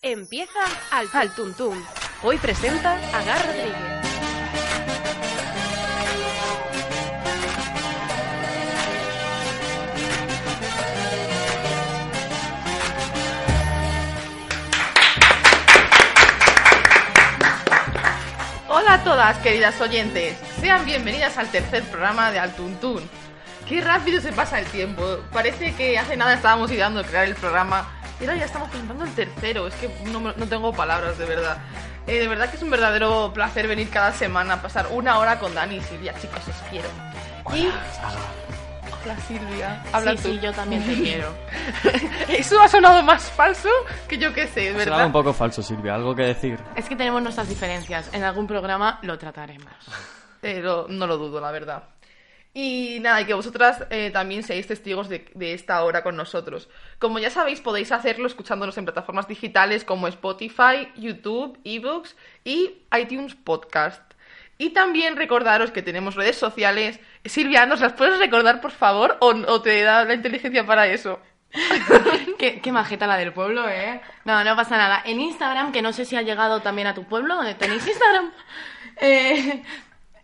Empieza al, al. Hoy presenta a Gar Rodríguez. Hola a todas, queridas oyentes. Sean bienvenidas al tercer programa de Altuntún. Qué rápido se pasa el tiempo. Parece que hace nada estábamos ideando crear el programa y ahora ya estamos presentando el tercero. Es que no, no tengo palabras, de verdad. Eh, de verdad que es un verdadero placer venir cada semana a pasar una hora con Dani y Silvia. Chicos, os quiero. Y... Hola Silvia, habla sí, tú. sí, yo también te quiero. Eso ha sonado más falso que yo qué sé, ¿verdad? un poco falso, Silvia. ¿Algo que decir? Es que tenemos nuestras diferencias. En algún programa lo trataremos. Pero no lo dudo, la verdad. Y nada, y que vosotras eh, también seáis testigos de, de esta hora con nosotros. Como ya sabéis, podéis hacerlo escuchándonos en plataformas digitales como Spotify, YouTube, eBooks y iTunes Podcast. Y también recordaros que tenemos redes sociales. Silvia, ¿nos las puedes recordar, por favor? ¿O, o te da la inteligencia para eso? qué, qué majeta la del pueblo, ¿eh? No, no pasa nada. En Instagram, que no sé si ha llegado también a tu pueblo, ¿eh? ¿tenéis Instagram? Eh,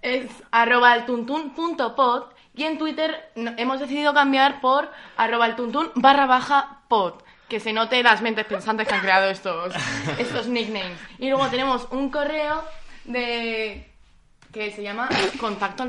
es arroba altuntun.pod y en Twitter hemos decidido cambiar por arroba altuntun barra baja pod. Que se note las mentes pensantes que han creado estos, estos nicknames. Y luego tenemos un correo de... que se llama contacto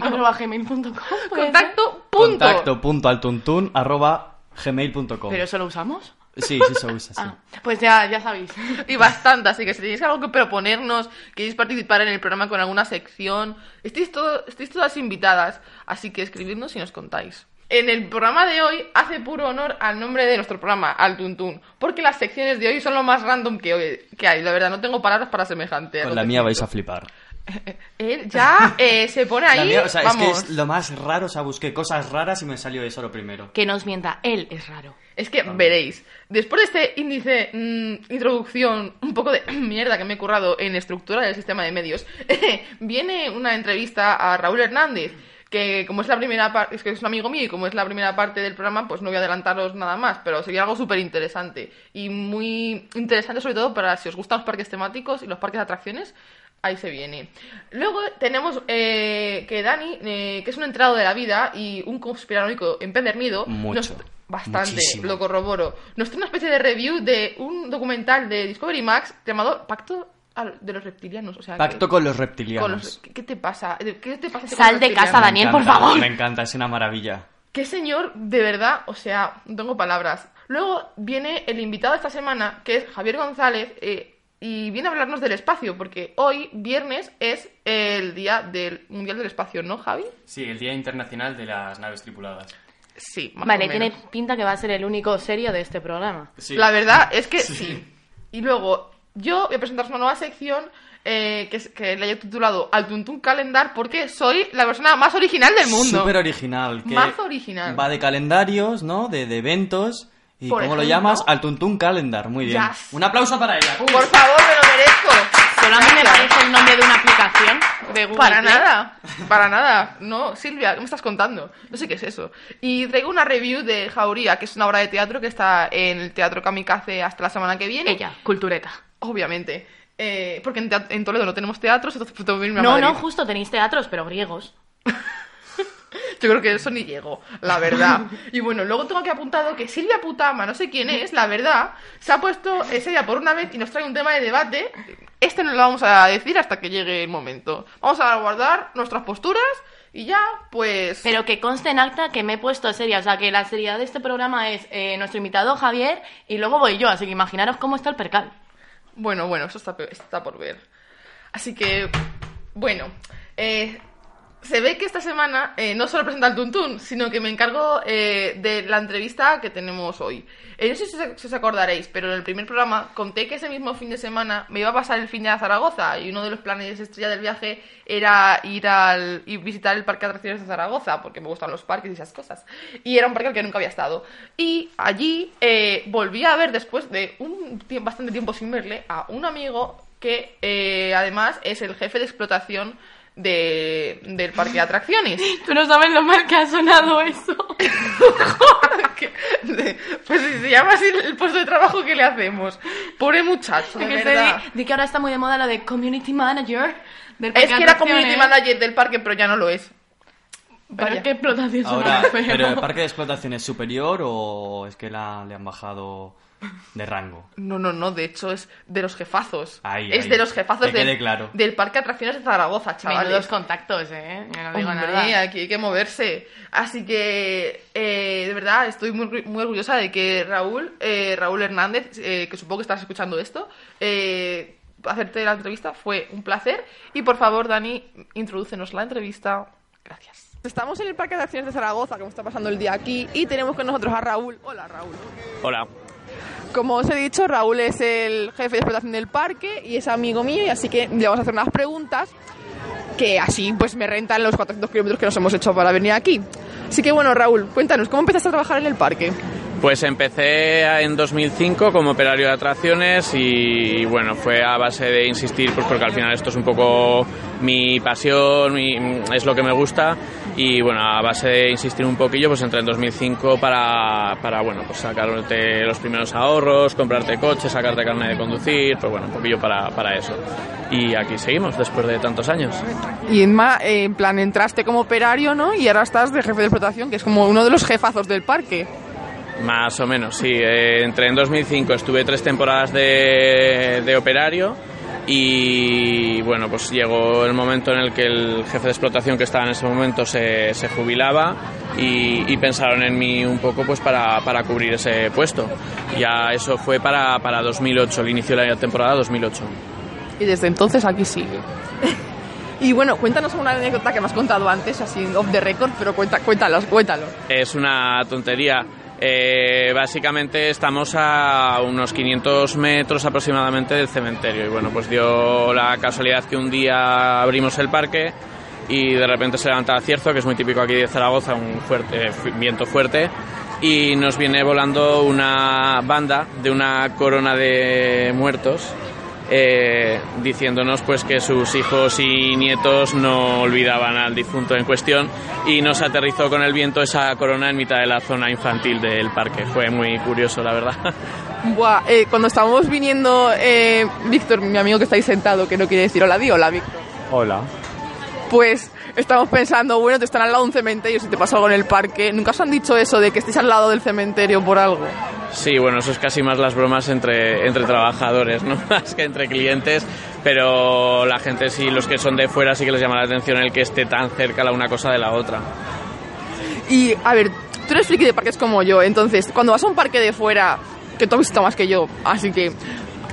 arroba gmail.com. ¿puede ser? Contacto, punto. Contacto punto altuntún arroba gmail.com. ¿Pero eso lo usamos? Sí, sí se usa, sí. Ah, pues ya, ya sabéis. Y bastante, así que si tenéis algo que proponernos, queréis participar en el programa con alguna sección, estáis, todo, estáis todas invitadas, así que escribidnos y nos contáis. En el programa de hoy hace puro honor al nombre de nuestro programa, al Tuntún, porque las secciones de hoy son lo más random que, hoy- que hay, la verdad, no tengo palabras para semejante. Con la mía vais a flipar. Él ya eh, se pone ahí, La mía, o sea, vamos, es que es lo más raro, o sea, busqué cosas raras y me salió eso lo primero. Que nos mienta, él es raro. Es que veréis, después de este índice, mm, introducción, un poco de mierda que me he currado en estructura del sistema de medios, viene una entrevista a Raúl Hernández, que como es la primera parte, es que es un amigo mío y como es la primera parte del programa, pues no voy a adelantaros nada más, pero sería algo súper interesante y muy interesante sobre todo para si os gustan los parques temáticos y los parques de atracciones, ahí se viene. Luego tenemos eh, que Dani, eh, que es un entrado de la vida y un conspiranoico empedernido, Mucho, nos- bastante, muchísimo. lo corroboro. Nos trae una especie de review de un documental de Discovery Max llamado Pacto de los reptilianos. O sea, Pacto que- con los con reptilianos. los- ¿qué, te pasa? ¿Qué te pasa? con Sal de casa, Daniel, por favor. Me encanta, es una maravilla. Qué señor, de verdad, o sea, no tengo palabras. Luego viene el invitado de esta semana, que es Javier González, eh, y viene a hablarnos del espacio, porque hoy, viernes, es el día del Mundial del Espacio, ¿no, Javi? Sí, el Día Internacional de las Naves Tripuladas. Sí, más Vale, o menos. tiene pinta que va a ser el único serio de este programa. Sí. La verdad es que sí. Y luego, yo voy a presentaros una nueva sección eh, que, es- que le he titulado Al Tuntún Calendar porque soy la persona más original del mundo. Súper original. Que Más original. Va de calendarios, ¿no? De, de eventos. ¿Y Por cómo lo llamas? Al Tuntún Calendar. Muy bien. Yes. Un aplauso para ella. Por favor, me lo merezco. Solo a mí me parece el nombre de una aplicación de Google Para Play. nada, para nada. No, Silvia, ¿qué me estás contando? No sé qué es eso. Y traigo una review de Jauría, que es una obra de teatro que está en el Teatro Kamikaze hasta la semana que viene. Ella, cultureta. Obviamente. Eh, porque en, en Toledo no tenemos teatros, entonces tengo que irme a No, Madrid. no, justo tenéis teatros, pero griegos. Yo creo que eso ni llego, la verdad. Y bueno, luego tengo aquí apuntado que Silvia Putama, no sé quién es, la verdad, se ha puesto seria por una vez y nos trae un tema de debate. Este no lo vamos a decir hasta que llegue el momento. Vamos a guardar nuestras posturas y ya, pues... Pero que conste en acta que me he puesto seria. O sea, que la seriedad de este programa es eh, nuestro invitado Javier y luego voy yo. Así que imaginaros cómo está el percal. Bueno, bueno, eso está, está por ver. Así que, bueno, eh, se ve que esta semana eh, no solo presenta el Tuntún, sino que me encargo eh, de la entrevista que tenemos hoy. Eh, no sé si os, acordaréis, pero en el primer programa conté que ese mismo fin de semana me iba a pasar el fin de Zaragoza y uno de los planes estrella del viaje era ir al y visitar el parque de atracciones de Zaragoza, porque me gustan los parques y esas cosas. Y era un parque al que nunca había estado. Y allí volví a ver, después de un bastante tiempo sin verle, a un amigo que además es el jefe de explotación de, del parque de atracciones. Tú no sabes lo mal que ha sonado eso. De- pues si se llama así el puesto de trabajo que le hacemos. Pobre muchacho, de Que ahora está muy de moda lo de community manager. Del Es parque que de era community manager del parque, pero ya no lo es. Pero Vaya. es que explotación Ahora. ¿pero el parque de explotación es superior o es que la- le han bajado de rango? No, no, no, de hecho es de los jefazos. Ahí, es ahí. de los jefazos Que quede del, claro. del Parque de Atracciones de Zaragoza, chavales. Menudos contactos, eh. Yo no digo Hombre, nada. aquí hay que moverse. Así que, eh, de verdad, estoy muy, muy orgullosa de que Raúl, eh, Raúl Hernández, eh, que supongo que estás escuchando esto, eh, hacerte la entrevista fue un placer. Y por favor, Dani, introdúcenos la entrevista. Gracias. Estamos en el Parque de Atracciones de Zaragoza, como está pasando el día aquí, y tenemos con nosotros a Raúl. Hola, Raúl. Hola. Como os he dicho, Raúl es el jefe de explotación del parque y es amigo mío, y así que le vamos a hacer unas preguntas que así pues me rentan los 400 kilómetros que nos hemos hecho para venir aquí. Así que bueno, Raúl, cuéntanos, ¿cómo empezaste a trabajar en el parque? Pues empecé en 2005 como operario de atracciones y bueno, fue a base de insistir, pues porque al final esto es un poco mi pasión, mi- es lo que me gusta y bueno, a base de insistir un poquillo, pues entré en 2005 para, para bueno, pues sacarte los primeros ahorros, comprarte coche, sacarte carne de conducir, pues bueno, un poquillo para, para eso. Y aquí seguimos después de tantos años. Y Inma, eh, en plan, entraste como operario, ¿no? Y ahora estás de jefe de explotación, que es como uno de los jefazos del parque. Más o menos, sí. Eh, entré en 2005, estuve tres temporadas de, de operario y bueno, pues llegó el momento en el que el jefe de explotación que estaba en ese momento se, se jubilaba y, y pensaron en mí un poco pues para, para cubrir ese puesto. Ya eso fue para, para 2008, el inicio de la temporada 2008. Y desde entonces aquí sigue. y bueno, cuéntanos una anécdota que me has contado antes, así off the record, pero cuenta, cuéntalos, cuéntalo. Es una tontería. Eh, básicamente estamos a unos 500 metros aproximadamente del cementerio. Y bueno, pues dio la casualidad que un día abrimos el parque y de repente se levanta el cierzo, que es muy típico aquí de Zaragoza, un fuerte, fu- viento fuerte, y nos viene volando una banda de una corona de muertos eh, diciéndonos pues que sus hijos y nietos no olvidaban al difunto en cuestión y nos aterrizó con el viento esa corona en mitad de la zona infantil del parque. Fue muy curioso, la verdad. Buah, eh, cuando estábamos viniendo, eh, Víctor, mi amigo que está ahí sentado, que no quiere decir hola, di hola, Víctor. Hola. Pues estamos pensando, bueno, te están al lado de un cementerio, si te pasa algo en el parque. ¿Nunca os han dicho eso de que estés al lado del cementerio por algo? Sí, bueno, eso es casi más las bromas entre, entre trabajadores, ¿no? Más que entre clientes, pero la gente sí, los que son de fuera sí que les llama la atención el que esté tan cerca la una cosa de la otra. Y, a ver, tú eres friki de parques como yo, entonces, cuando vas a un parque de fuera, que tú has visto más que yo, así que,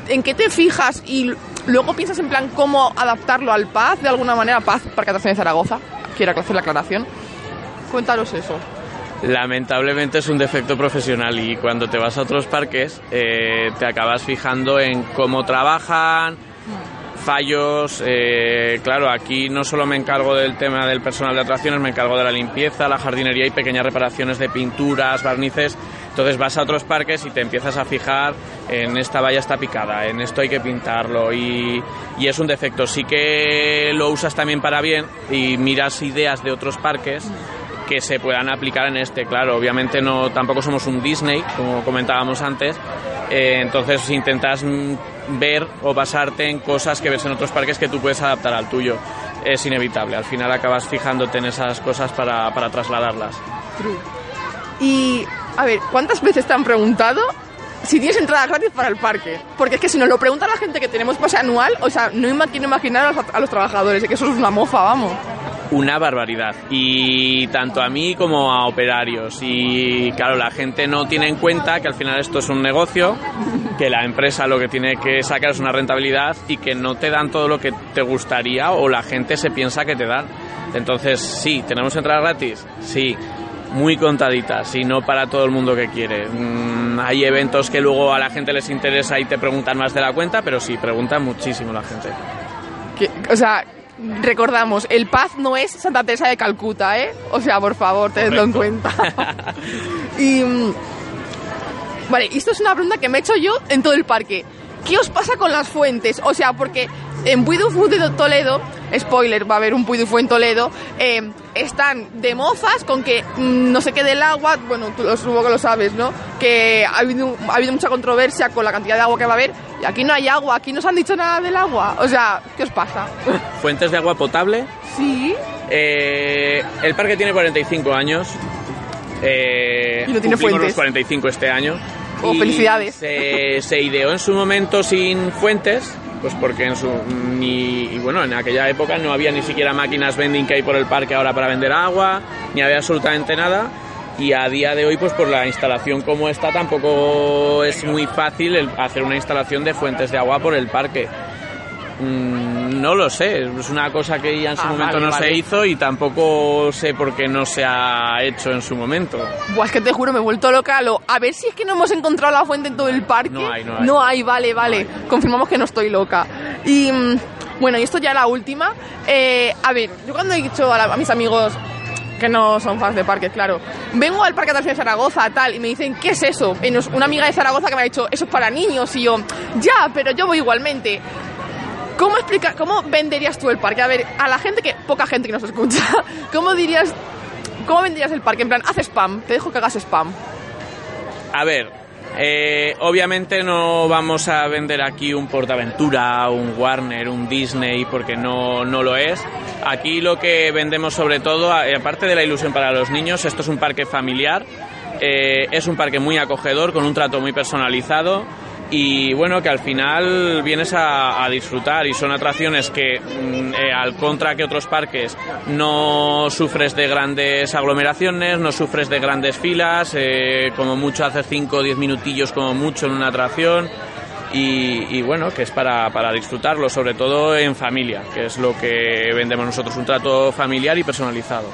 ¿en qué te fijas y luego piensas en plan cómo adaptarlo al Paz, de alguna manera, Paz, Parque de Atracciones de Zaragoza? Quiero hacer la aclaración. Cuéntanos eso. Lamentablemente es un defecto profesional y cuando te vas a otros parques eh, te acabas fijando en cómo trabajan, fallos. eh, claro, aquí no solo me encargo del tema del personal de atracciones, me encargo de la limpieza, la jardinería y pequeñas reparaciones de pinturas, barnices. Entonces vas a otros parques y te empiezas a fijar en esta valla está picada, en esto hay que pintarlo y, y es un defecto. Sí que lo usas también para bien y miras ideas de otros parques que se puedan aplicar en este. Claro, obviamente no tampoco somos un Disney, como comentábamos antes, eh, entonces intentas mm, ver o basarte en cosas que ves en otros parques que tú puedes adaptar al tuyo. Es inevitable, al final acabas fijándote en esas cosas para, para trasladarlas. Y, a ver, ¿cuántas veces te han preguntado si tienes entrada gratis para el parque? Porque es que si nos lo pregunta la gente que tenemos pase anual, o sea, no quiero imaginar a los, a los trabajadores, es que eso es una mofa, vamos. Una barbaridad. Y tanto a mí como a operarios. Y claro, la gente no tiene en cuenta que al final esto es un negocio que la empresa lo que tiene que sacar es una rentabilidad y que no te dan todo lo que te gustaría o la gente se piensa que te dan. Entonces, sí, tenemos entradas gratis, sí, muy contaditas y no para todo el mundo que quiere. Mm, hay eventos que luego a la gente les interesa y te preguntan más de la cuenta, pero sí, preguntan muchísimo la gente. Que- o sea, recordamos, el Paz no es Santa Teresa de Calcuta, ¿eh? O sea, por favor, tenedlo en cuenta. y. mm, Vale, esto es una pregunta que me he hecho yo en todo el parque. ¿Qué os pasa con las fuentes? O sea, porque en Puy du Fou de Toledo, spoiler, va a haber un Puy du Fou en Toledo, eh, están de mozas con que mm, no se quede el agua, bueno, tú lo- supongo que lo sabes, ¿no? Que ha habido, ha habido mucha controversia con la cantidad de agua que va a haber, y aquí no hay agua, aquí no se han dicho nada del agua. O sea, ¿qué os pasa? Fuentes de agua potable. sí, Eh, el parque tiene 45 años. Eh, Y no tiene fuentes. los 45 este año. Oh, Y felicidades. Se, se ideó en su momento sin fuentes, pues porque en su ni y bueno en aquella época no había ni siquiera máquinas vending que hay por el parque ahora para vender agua, ni había absolutamente nada. Y a día de hoy, pues por la instalación como está, tampoco es muy fácil el hacer una instalación de fuentes de agua por el parque. Mm, no lo sé, es una cosa que ya en su Ah, momento vale, no vale. se hizo y tampoco sé por qué no se ha hecho en su momento. Buah, es que te juro, me he vuelto loca. Lo, a ver si es que no hemos encontrado la fuente en todo el parque. No hay, no hay. vale, vale. Confirmamos que no estoy loca. Y mm, bueno, y esto ya la última. Eh, a ver, yo cuando he dicho a, la- a mis amigos que no son fans de parques, claro. Vengo al Parque de Atracciones de Zaragoza, tal, y me dicen, ¿qué es eso? Y nos- una amiga de Zaragoza que me ha dicho, eso es para niños, y yo, ya, pero yo voy igualmente. ¿Cómo explica, cómo venderías tú el parque? A ver, a la gente que, poca gente que nos escucha, ¿cómo dirías, cómo venderías el parque? En plan, haz spam, te dejo que hagas spam. A ver, eh, obviamente no vamos a vender aquí un Portaventura, un Warner, un Disney, porque no, no lo es. Aquí lo que vendemos sobre todo, a- aparte de la ilusión para los niños, esto es un parque familiar, eh, es un parque muy acogedor, con un trato muy personalizado. Y bueno, que al final vienes a, disfrutar y son atracciones que, mm, eh, al contra que otros parques, no sufres de grandes aglomeraciones, no sufres de grandes filas, eh, como mucho hacer 5 o 10 minutillos como mucho en una atracción. Y, y bueno, que es para, para disfrutarlo, sobre todo en familia, que es lo que vendemos nosotros, un trato familiar y personalizado.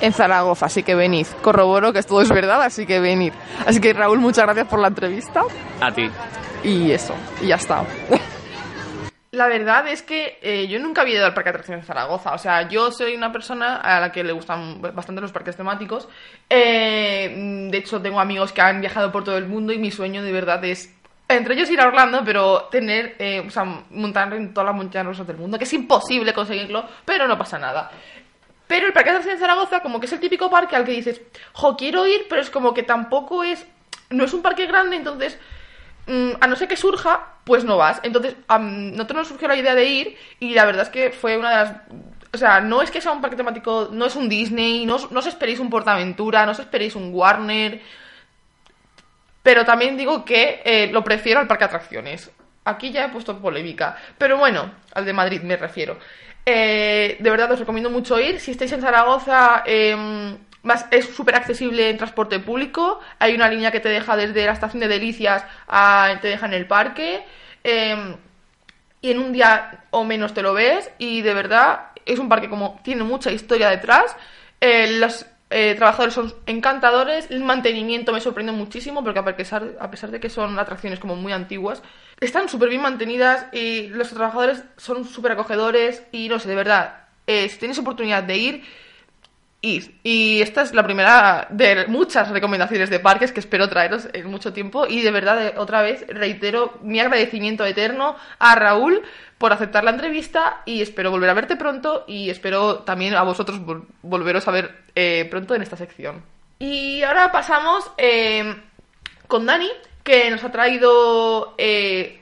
En Zaragoza, así que venid. Corroboro que todo es verdad, así que venid. Así que Raúl, muchas gracias por la entrevista. A ti. Y eso, y ya está. La verdad es que eh, yo nunca había ido al Parque de Atracciones de Zaragoza. O sea, yo soy una persona a la que le gustan bastante los parques temáticos. Eh, de hecho, tengo amigos que han viajado por todo el mundo y mi sueño de verdad es, entre ellos ir a Orlando, pero tener, eh, o sea, montar en todas las montañas rusas del mundo, que es imposible conseguirlo, pero no pasa nada. Pero el Parque de de Zaragoza, como que es el típico parque al que dices, jo, quiero ir, pero es como que tampoco es, no es un parque grande, entonces mm, a no ser que surja, pues no vas. Entonces, a nosotros nos surgió la idea de ir y la verdad es que fue una de las... O sea, no es que sea un parque temático, no es un Disney, no, no os esperéis un Portaventura, no os esperéis un Warner, pero también digo que eh, lo prefiero al parque de atracciones. Aquí ya he puesto polémica, pero bueno, al de Madrid me refiero. Eh, de verdad os recomiendo mucho ir. Si estáis en Zaragoza, más- es súper accesible en transporte público. Hay una línea que te deja desde la estación de Delicias a te deja en el parque. Eh, y en un día o menos te lo ves y de verdad es un parque como tiene mucha historia detrás. Eh, los eh, trabajadores son encantadores, el mantenimiento me sorprende muchísimo porque a pesar, a pesar de que son atracciones como muy antiguas, están súper bien mantenidas y los trabajadores son súper acogedores y no sé, de verdad, eh, si tienes oportunidad de ir, ir. Y esta es la primera de muchas recomendaciones de parques que espero traeros en mucho tiempo. Y de verdad, otra vez, reitero mi agradecimiento eterno a Raúl por aceptar la entrevista y espero volver a verte pronto y espero también a vosotros vol- volveros a ver eh, pronto en esta sección. Y ahora pasamos eh, con Dani, que nos ha traído eh,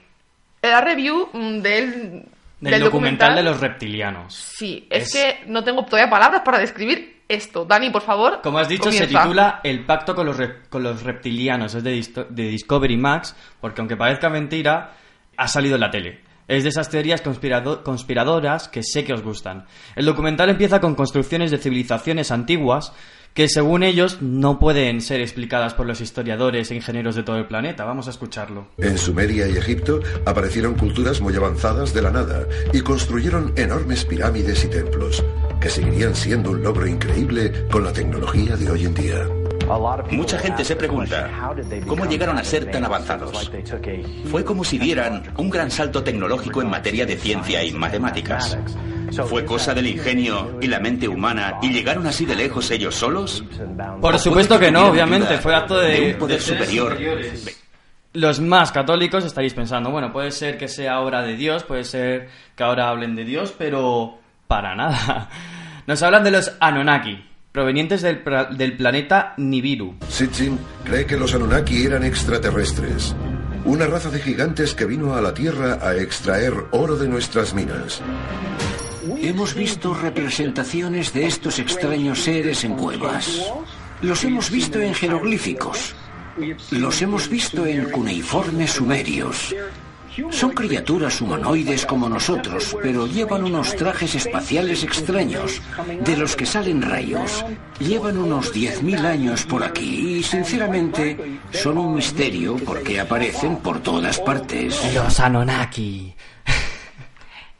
la review mm, del, Del, documental, de los reptilianos. Sí, es, Es- que no tengo todavía palabras para describir esto. Dani, por favor. Como has dicho, se titula El pacto con los, rep- con los reptilianos. Es de, de Discovery Max, porque aunque parezca mentira, ha salido en la tele. Es de esas teorías conspirado- conspiradoras que sé que os gustan. El documental empieza con construcciones de civilizaciones antiguas que según ellos no pueden ser explicadas por los historiadores e ingenieros de todo el planeta. Vamos a escucharlo. En Sumeria y Egipto aparecieron culturas muy avanzadas de la nada y construyeron enormes pirámides y templos, que seguirían siendo un logro increíble con la tecnología de hoy en día. Mucha gente se pregunta, ¿cómo llegaron a ser tan avanzados? Fue como si dieran un gran salto tecnológico en materia de ciencia y matemáticas. ¿Fue cosa del ingenio y la mente humana y llegaron así de lejos ellos solos? Por ¿O supuesto que no, obviamente, fue acto de- un poder de- superior. Los más católicos estaréis pensando, bueno, puede ser que sea obra de Dios, puede ser que ahora hablen de Dios, pero para nada. Nos hablan de los Anunnaki, provenientes del, del planeta Nibiru. Sitchin cree que los Anunnaki eran extraterrestres, una raza de gigantes que vino a la Tierra a extraer oro de nuestras minas. Hemos visto representaciones de estos extraños seres en cuevas. Los hemos visto en jeroglíficos. Los hemos visto en cuneiformes sumerios. Son criaturas humanoides como nosotros, pero llevan unos trajes espaciales extraños, de los que salen rayos. Llevan unos 10.000 años por aquí y, sinceramente, son un misterio porque aparecen por todas partes. Los Anunnaki.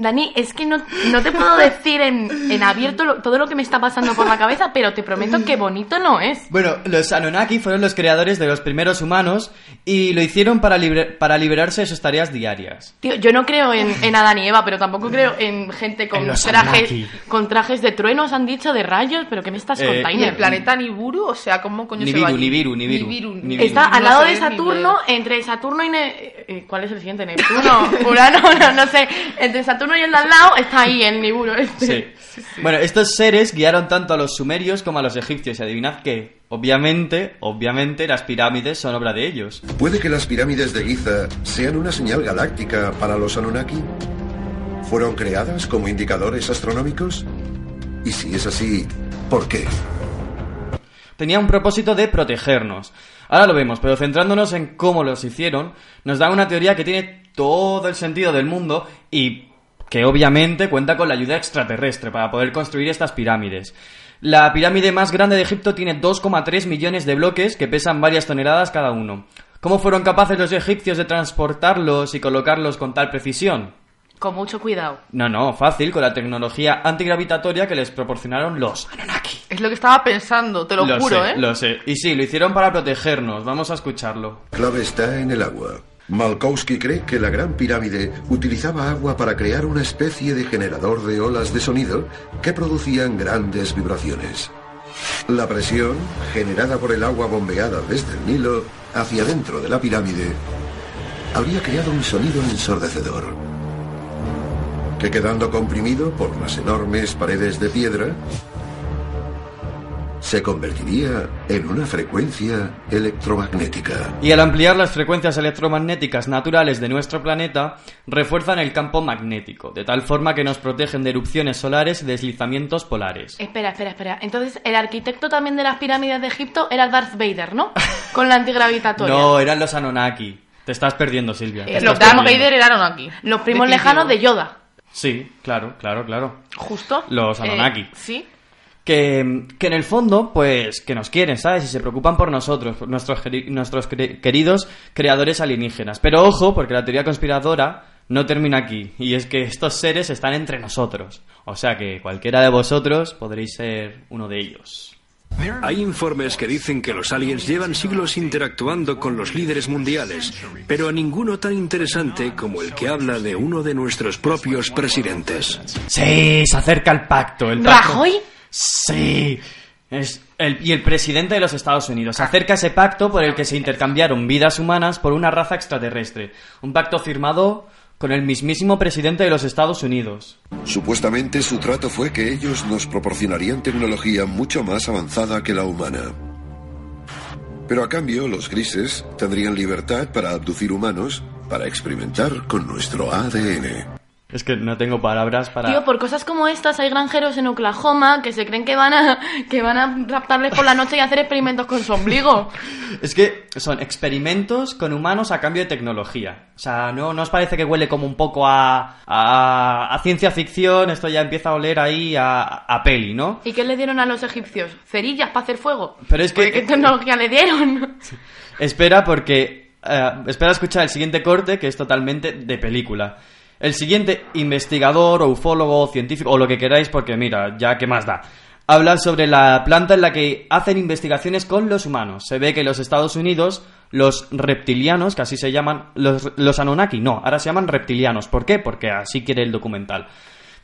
Dani, es que no, no te puedo decir en, en abierto lo- todo lo que me está pasando por la cabeza, pero te prometo que bonito no es. Bueno, los Anunnaki fueron los creadores de los primeros humanos y lo hicieron para, libre- para liberarse de sus tareas diarias. Tío, yo no creo en, en Adán y Eva, pero tampoco creo en gente con En trajes, con trajes de truenos, han dicho, de rayos, pero ¿qué me estás Eh, contando? ¿Y el planeta Niburu? O sea, ¿cómo coño se Nibiru, va allí? Nibiru, Nibiru. Nibiru. Está al lado de Saturno, entre Saturno y... Ne- eh, ¿Cuál es el siguiente? Neptuno, Urano, no, no sé. Entre Saturno y el de al lado está ahí el Niburo. Este. Sí. Bueno, estos seres guiaron tanto a los sumerios como a los egipcios y adivinad que, obviamente, obviamente las pirámides son obra de ellos. ¿Puede que las pirámides de Giza sean una señal galáctica para los Anunnaki? ¿Fueron creadas como indicadores astronómicos? Y si es así, ¿por qué? Tenía un propósito de protegernos. Ahora lo vemos, pero centrándonos en cómo los hicieron, nos da una teoría que tiene todo el sentido del mundo y que obviamente cuenta con la ayuda extraterrestre para poder construir estas pirámides. La pirámide más grande de Egipto tiene 2,3 millones de bloques que pesan varias toneladas cada uno. ¿Cómo fueron capaces los egipcios de transportarlos y colocarlos con tal precisión? Con mucho cuidado. No, no, fácil, con la tecnología antigravitatoria que les proporcionaron los Anunnaki. Es lo que estaba pensando, te lo, juro, sé, ¿eh? Lo sé. Y sí, lo hicieron para protegernos. Vamos a escucharlo. Clave está en el agua. Malkowski cree que la Gran Pirámide utilizaba agua para crear una especie de generador de olas de sonido que producían grandes vibraciones. La presión, generada por el agua bombeada desde el Nilo hacia dentro de la pirámide, habría creado un sonido ensordecedor, que quedando comprimido por las enormes paredes de piedra, se convertiría en una frecuencia electromagnética. Y al ampliar las frecuencias electromagnéticas naturales de nuestro planeta, refuerzan el campo magnético, de tal forma que nos protegen de erupciones solares y deslizamientos polares. Espera, espera, espera. Entonces, el arquitecto también de las pirámides de Egipto era Darth Vader, ¿no? Con la antigravitatoria. No, eran los Anunnaki. Te estás perdiendo, Silvia. Eh, Los Darth. Vader eran aquí. Los primos Definitivo. lejanos de Yoda. Sí, claro, claro, claro. Justo. Los Anunnaki. Eh, sí. Que, que en el fondo, pues, que nos quieren, ¿sabes? Y se preocupan por nosotros, por nuestros, nuestros cre- queridos creadores alienígenas. Pero ojo, porque la teoría conspiradora no termina aquí. Y es que estos seres están entre nosotros. O sea que cualquiera de vosotros podréis ser uno de ellos. Hay informes que dicen que los aliens llevan siglos interactuando con los líderes mundiales, pero ninguno tan interesante como el que habla de uno de nuestros propios presidentes. Sí, se acerca el pacto. El pacto. ¿Rajoy? Sí. El, y el presidente de los Estados Unidos. Acerca ese pacto por el que se intercambiaron vidas humanas por una raza extraterrestre. Un pacto firmado con el mismísimo presidente de los Estados Unidos. Supuestamente su trato fue que ellos nos proporcionarían tecnología mucho más avanzada que la humana. Pero a cambio, los grises tendrían libertad para abducir humanos para experimentar con nuestro ADN. Es que no tengo palabras para... Tío, por cosas como estas hay granjeros en Oklahoma que se creen que van a que van a raptarles por la noche y hacer experimentos con su ombligo. Es que son experimentos con humanos a cambio de tecnología. O sea, ¿no, ¿no os parece que huele como un poco a, a, a ciencia ficción? Esto ya empieza a oler ahí a, a peli, ¿no? ¿Y qué le dieron a los egipcios? Cerillas para hacer fuego. Pero es que- ¿Qué tecnología le dieron? Espera porque... eh, espera a escuchar el siguiente corte que es totalmente de película. El siguiente investigador o ufólogo científico o lo que queráis porque mira, ya que más da. Habla sobre la planta en la que hacen investigaciones con los humanos. Se ve que en los Estados Unidos los reptilianos, que así se llaman, los, los Anunnaki, no, ahora se llaman reptilianos. ¿Por qué? Porque así quiere el documental.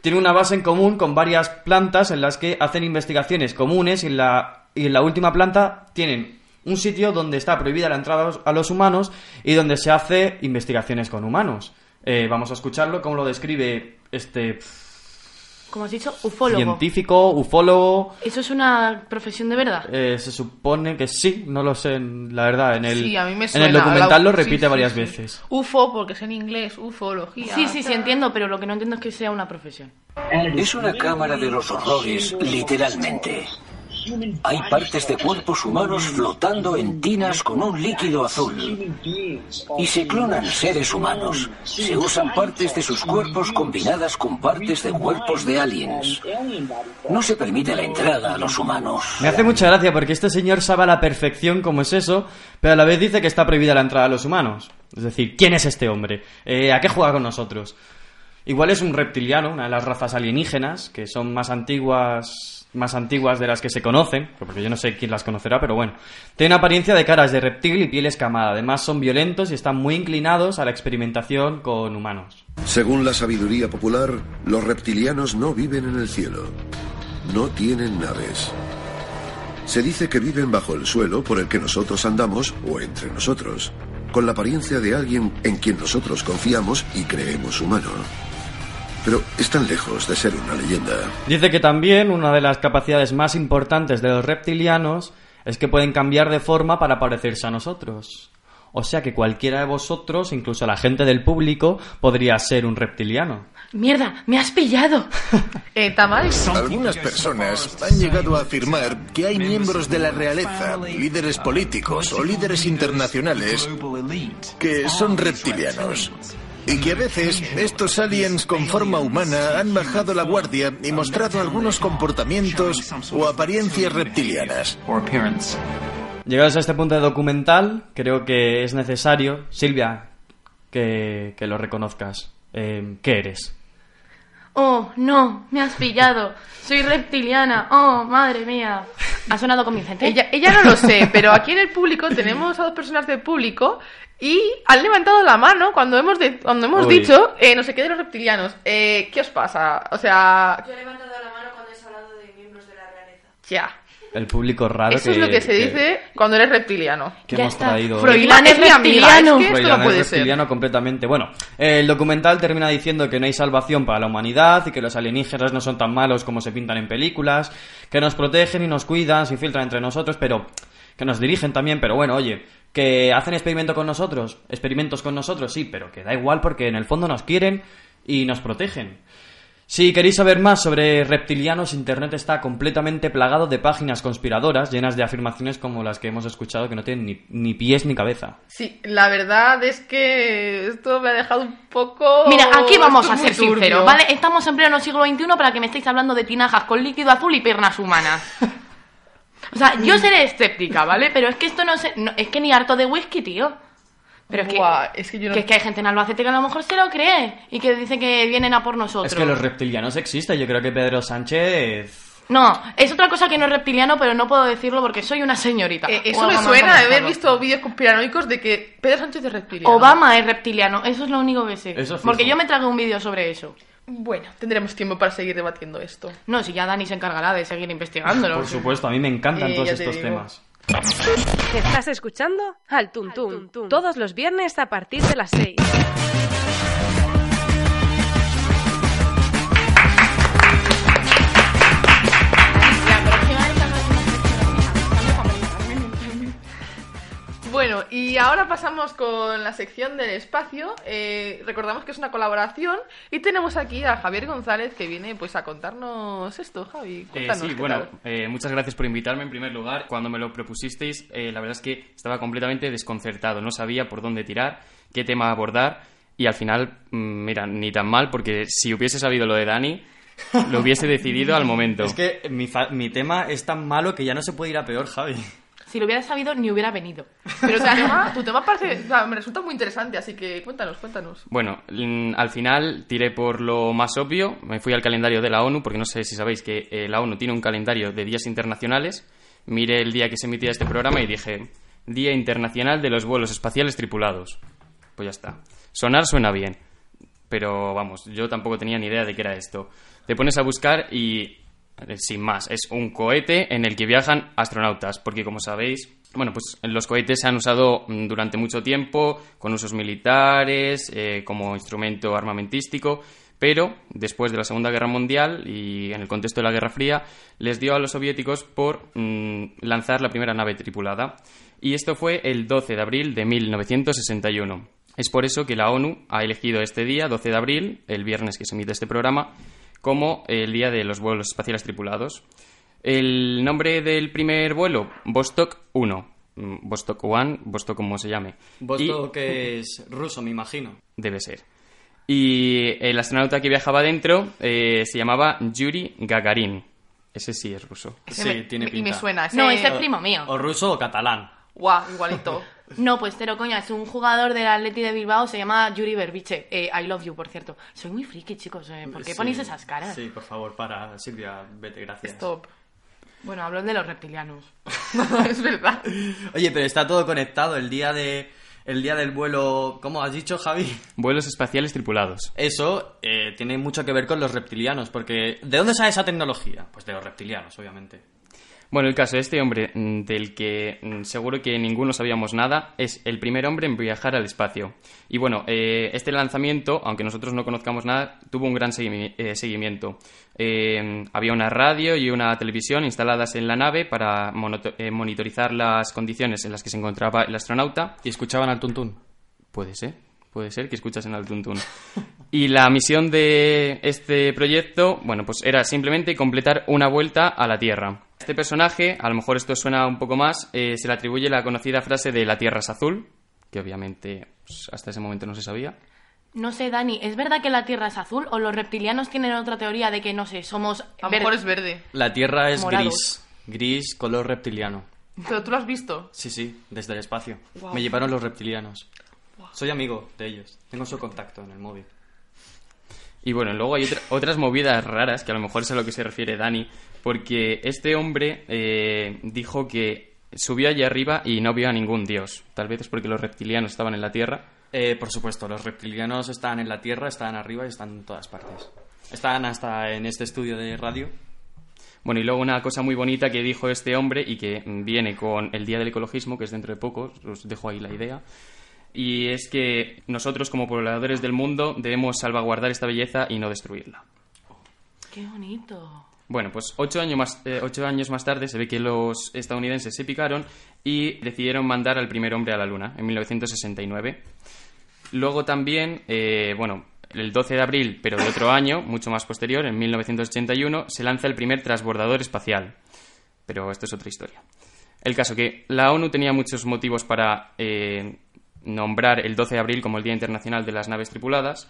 Tiene una base en común con varias plantas en las que hacen investigaciones comunes y en la, y en la última planta tienen un sitio donde está prohibida la entrada a los humanos y donde se hace investigaciones con humanos. Eh, vamos a escucharlo, cómo lo describe este Como has dicho, ufólogo. científico, ufólogo. ¿Eso es una profesión de verdad? Eh, se supone que sí, no lo sé, la verdad. En el, Sí, a mí me en suena el a documental la- lo repite sí, varias sí. veces. UFO, porque es en inglés, ufología. Sí, sí, sí, entiendo, pero lo que no entiendo es que sea una profesión. Es una cámara de los horrores, literalmente. Hay partes de cuerpos humanos flotando en tinas con un líquido azul. Y se clonan seres humanos. Se usan partes de sus cuerpos combinadas con partes de cuerpos de aliens. No se permite la entrada a los humanos. Me hace mucha gracia porque este señor sabe a la perfección cómo es eso, pero a la vez dice que está prohibida la entrada a los humanos. Es decir, ¿quién es este hombre? Eh, ¿A qué juega con nosotros? Igual es un reptiliano, una de las razas alienígenas, que son más antiguas, más antiguas de las que se conocen, porque yo no sé quién las conocerá, pero bueno. Tiene apariencia de caras de reptil y piel escamada. Además son violentos y están muy inclinados a la experimentación con humanos. Según la sabiduría popular, los reptilianos no viven en el cielo. No tienen naves. Se dice que viven bajo el suelo por el que nosotros andamos o entre nosotros, con la apariencia de alguien en quien nosotros confiamos y creemos humano. Pero están lejos de ser una leyenda. Dice que también una de las capacidades más importantes de los reptilianos es que pueden cambiar de forma para parecerse a nosotros. O sea que cualquiera de vosotros, incluso la gente del público, podría ser un reptiliano. ¡Mierda! ¡Me has pillado! Eh, Tamales. Algunas personas han llegado a afirmar que hay miembros de la realeza, líderes políticos o líderes internacionales que son reptilianos. Y que a veces estos aliens con forma humana han bajado la guardia y mostrado algunos comportamientos o apariencias reptilianas. Llegados a este punto de documental, creo que es necesario, Silvia, que, que lo reconozcas. Eh, ¿Qué eres? ¡Oh, no! ¡Me has pillado! ¡Soy reptiliana! ¡Oh, madre mía! ¿Ha sonado convincente? Ella, ella no lo sé, pero aquí en el público tenemos a dos personas del público y han levantado la mano cuando hemos, de- cuando hemos Uy. dicho eh, no sé qué de los reptilianos. Eh, ¿Qué os pasa? O sea, Yo he levantado la mano cuando he hablado de miembros de la realeza. ya. El público raro Eso es lo que se dice cuando eres reptiliano. que Ya hemos está. traído. Froilán es reptiliano. es que esto no es puede ser. reptiliano completamente. Bueno, eh, el documental termina diciendo que no hay salvación para la humanidad y que los alienígenas no son tan malos como se pintan en películas, que nos protegen y nos cuidan, se infiltran entre nosotros, pero que nos dirigen también, pero bueno, oye, que hacen experimento con nosotros, experimentos con nosotros, sí, pero que da igual porque en el fondo nos quieren y nos protegen. Si queréis saber más sobre reptilianos, Internet está completamente plagado de páginas conspiradoras llenas de afirmaciones como las que hemos escuchado que no tienen ni, ni pies ni cabeza. Sí, la verdad es que esto me ha dejado un poco... Mira, aquí vamos a esto ser sinceros, ¿vale? Estamos en pleno siglo XXI para que me estéis hablando de tinajas con líquido azul y piernas humanas. O sea, yo seré escéptica, ¿vale? Pero es que esto no, se, no- es que ni harto de whisky, tío. Pero es que, Buah, es que yo no... que es que hay gente en Albacete que a lo mejor se lo cree y que dice que vienen a por nosotros. Es que los reptilianos existen. Yo creo que Pedro Sánchez. No, es otra cosa que no es reptiliano, pero no puedo decirlo porque soy una señorita. Eh, eso me suena de haber visto vídeos conspiranoicos de que Pedro Sánchez es reptiliano. Obama es reptiliano, eso es lo único que sé. Eso porque yo me tragué un vídeo sobre eso. Bueno, tendremos tiempo para seguir debatiendo esto. No, si ya Dani se encargará de seguir investigándolo. Por supuesto, a mí me encantan Eh, todos estos digo. temas. ¿Estás escuchando? Al Tuntún. Todos los viernes a partir de las 6. Bueno, y ahora pasamos con la sección del espacio. Eh, recordamos que es una colaboración y tenemos aquí a Javier González que viene pues a contarnos esto, Javi. Eh, sí, ¿qué bueno, eh, muchas gracias por invitarme en primer lugar. Cuando me lo propusisteis, eh, la verdad es que estaba completamente desconcertado. No sabía por dónde tirar, qué tema abordar y al final, mm, mira, ni tan mal porque si hubiese sabido lo de Dani, lo hubiese decidido al momento. Es que mi, fa- mi tema es tan malo que ya no se puede ir a peor, Javi. Si lo hubiera sabido, ni hubiera venido. Pero o sea, tu tema- tu tema parece, o sea, me resulta muy interesante, así que cuéntanos, cuéntanos. Bueno, mm, al final tiré por lo más obvio, me fui al calendario de la ONU, porque no sé si sabéis que eh, la ONU tiene un calendario de días internacionales. Miré el día que se emitía este programa y dije, Día Internacional de los Vuelos Espaciales Tripulados. Pues ya está. Sonar suena bien, pero vamos, yo tampoco tenía ni idea de qué era esto. Te pones a buscar y, sin más, es un cohete en el que viajan astronautas, porque como sabéis, bueno, pues los cohetes se han usado mm, durante mucho tiempo con usos militares, eh, como instrumento armamentístico, pero después de la Segunda Guerra Mundial y en el contexto de la Guerra Fría, les dio a los soviéticos por mm, lanzar la primera nave tripulada. Y esto fue el 12 de abril de 1961. Es por eso que la ONU ha elegido este día, 12 de abril, el viernes que se emite este programa, como el día de los vuelos espaciales tripulados. El nombre del primer vuelo, Vostok 1. Mm, Vostok 1, Vostok como se llame. Vostok que es ruso, me imagino. Debe ser. Y el astronauta que viajaba dentro eh, se llamaba Yuri Gagarin. Ese sí es ruso. Ese me- y me suena. No, ese- ese es primo mío. O ruso o catalán. Guau, igualito. No, pues cero coña, es un jugador del Atleti de Bilbao, se llama Yuri Berbiche. Eh, I love you, por cierto. Soy muy friki, chicos, eh, ¿por qué Sí. ponéis esas caras? Sí, por favor, para, Silvia, vete, gracias. Stop. Bueno, hablo de los reptilianos. es verdad. Oye, pero está todo conectado. El día de el día del vuelo, ¿cómo has dicho, Javi? Vuelos espaciales tripulados. Eso eh, tiene mucho que ver con los reptilianos, porque ¿de dónde sale esa tecnología? Pues de los reptilianos, obviamente. Bueno, el caso de este hombre, mm, del que mm, seguro que ninguno sabíamos nada, es el primer hombre en viajar al espacio. Y bueno, eh, este lanzamiento, aunque nosotros no conozcamos nada, tuvo un gran eh, seguimiento. Eh, había una radio y una televisión instaladas en la nave para monitorizar las condiciones en las que se encontraba el astronauta. ¿Y escuchaban al tuntún? Puede ser, puede ser que escuchasen al tuntún. Y la misión de este proyecto, bueno, pues era simplemente completar una vuelta a la Tierra. Este personaje, a lo mejor esto suena un poco más, eh, se le atribuye la conocida frase de la Tierra es azul, que obviamente pues, hasta ese momento no se sabía. No sé, Dani, ¿es verdad que la Tierra es azul o los reptilianos tienen otra teoría de que, no sé, somos... A lo mejor es verde. La Tierra es Morados. gris. Gris, color reptiliano. Pero tú lo has visto. Sí, sí, desde el espacio. Me llevaron los reptilianos. Soy amigo de ellos. Tengo su contacto en el móvil. Y bueno, luego hay otra- otras movidas raras, que a lo mejor es a lo que se refiere Dani, porque este hombre eh, dijo que subió allí arriba y no vio a ningún dios. Tal vez es porque los reptilianos estaban en la Tierra. Eh, por supuesto, los reptilianos están en la Tierra, están arriba y están en todas partes. Están hasta en este estudio de radio. Bueno, y luego una cosa muy bonita que dijo este hombre y que viene con el Día del Ecologismo, que es dentro de poco, os dejo ahí la idea, y es que nosotros como pobladores del mundo debemos salvaguardar esta belleza y no destruirla. ¡Qué bonito! Bueno, pues ocho años, más, eh, ocho años más tarde se ve que los estadounidenses se picaron y decidieron mandar al primer hombre a la Luna, en 1969. Luego también, eh, bueno, el 12 de abril, pero de otro año, mucho más posterior, en 1981, se lanza el primer transbordador espacial. Pero esto es otra historia. El caso que la ONU tenía muchos motivos para eh, nombrar el 12 de abril como el Día Internacional de las Naves Tripuladas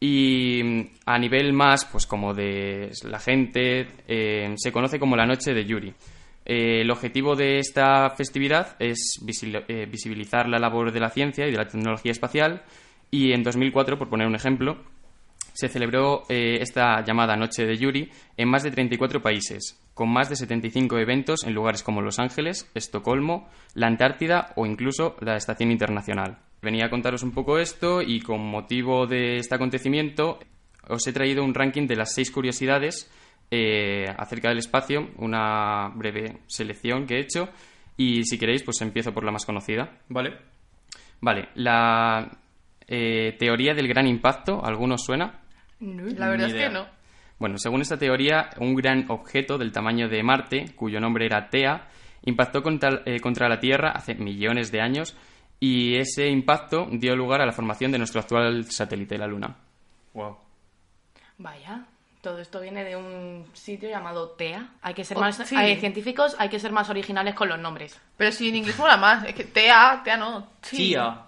y mm, a nivel más, pues como de la gente, eh, se conoce como la Noche de Yuri. Eh, el objetivo de esta festividad es eh, visibilizar la labor de la ciencia y de la tecnología espacial y en 2004, por poner un ejemplo, se celebró esta llamada Noche de Yuri en más de 34 países, con más de 75 eventos en lugares como Los Ángeles, Estocolmo, la Antártida o incluso la Estación Internacional. Venía a contaros un poco esto y con motivo de este acontecimiento os he traído un ranking de las seis curiosidades eh, acerca del espacio, una breve selección que he hecho y si queréis pues empiezo por la más conocida. Vale. Vale, la eh, teoría del gran impacto, ¿algunos suena? La verdad es que no. Bueno, según esta teoría, un gran objeto del tamaño de Marte, cuyo nombre era Tea, impactó contra, eh, contra la Tierra hace millones de años Y ese impacto dio lugar a la formación de nuestro actual satélite, la Luna. Wow. Vaya, todo esto viene de un sitio llamado TEA. Hay que ser Oh, más sí. hay científicos, hay que ser más originales con los nombres. Pero si en inglés mola más. Es que tea, tea no. Tea. Tía.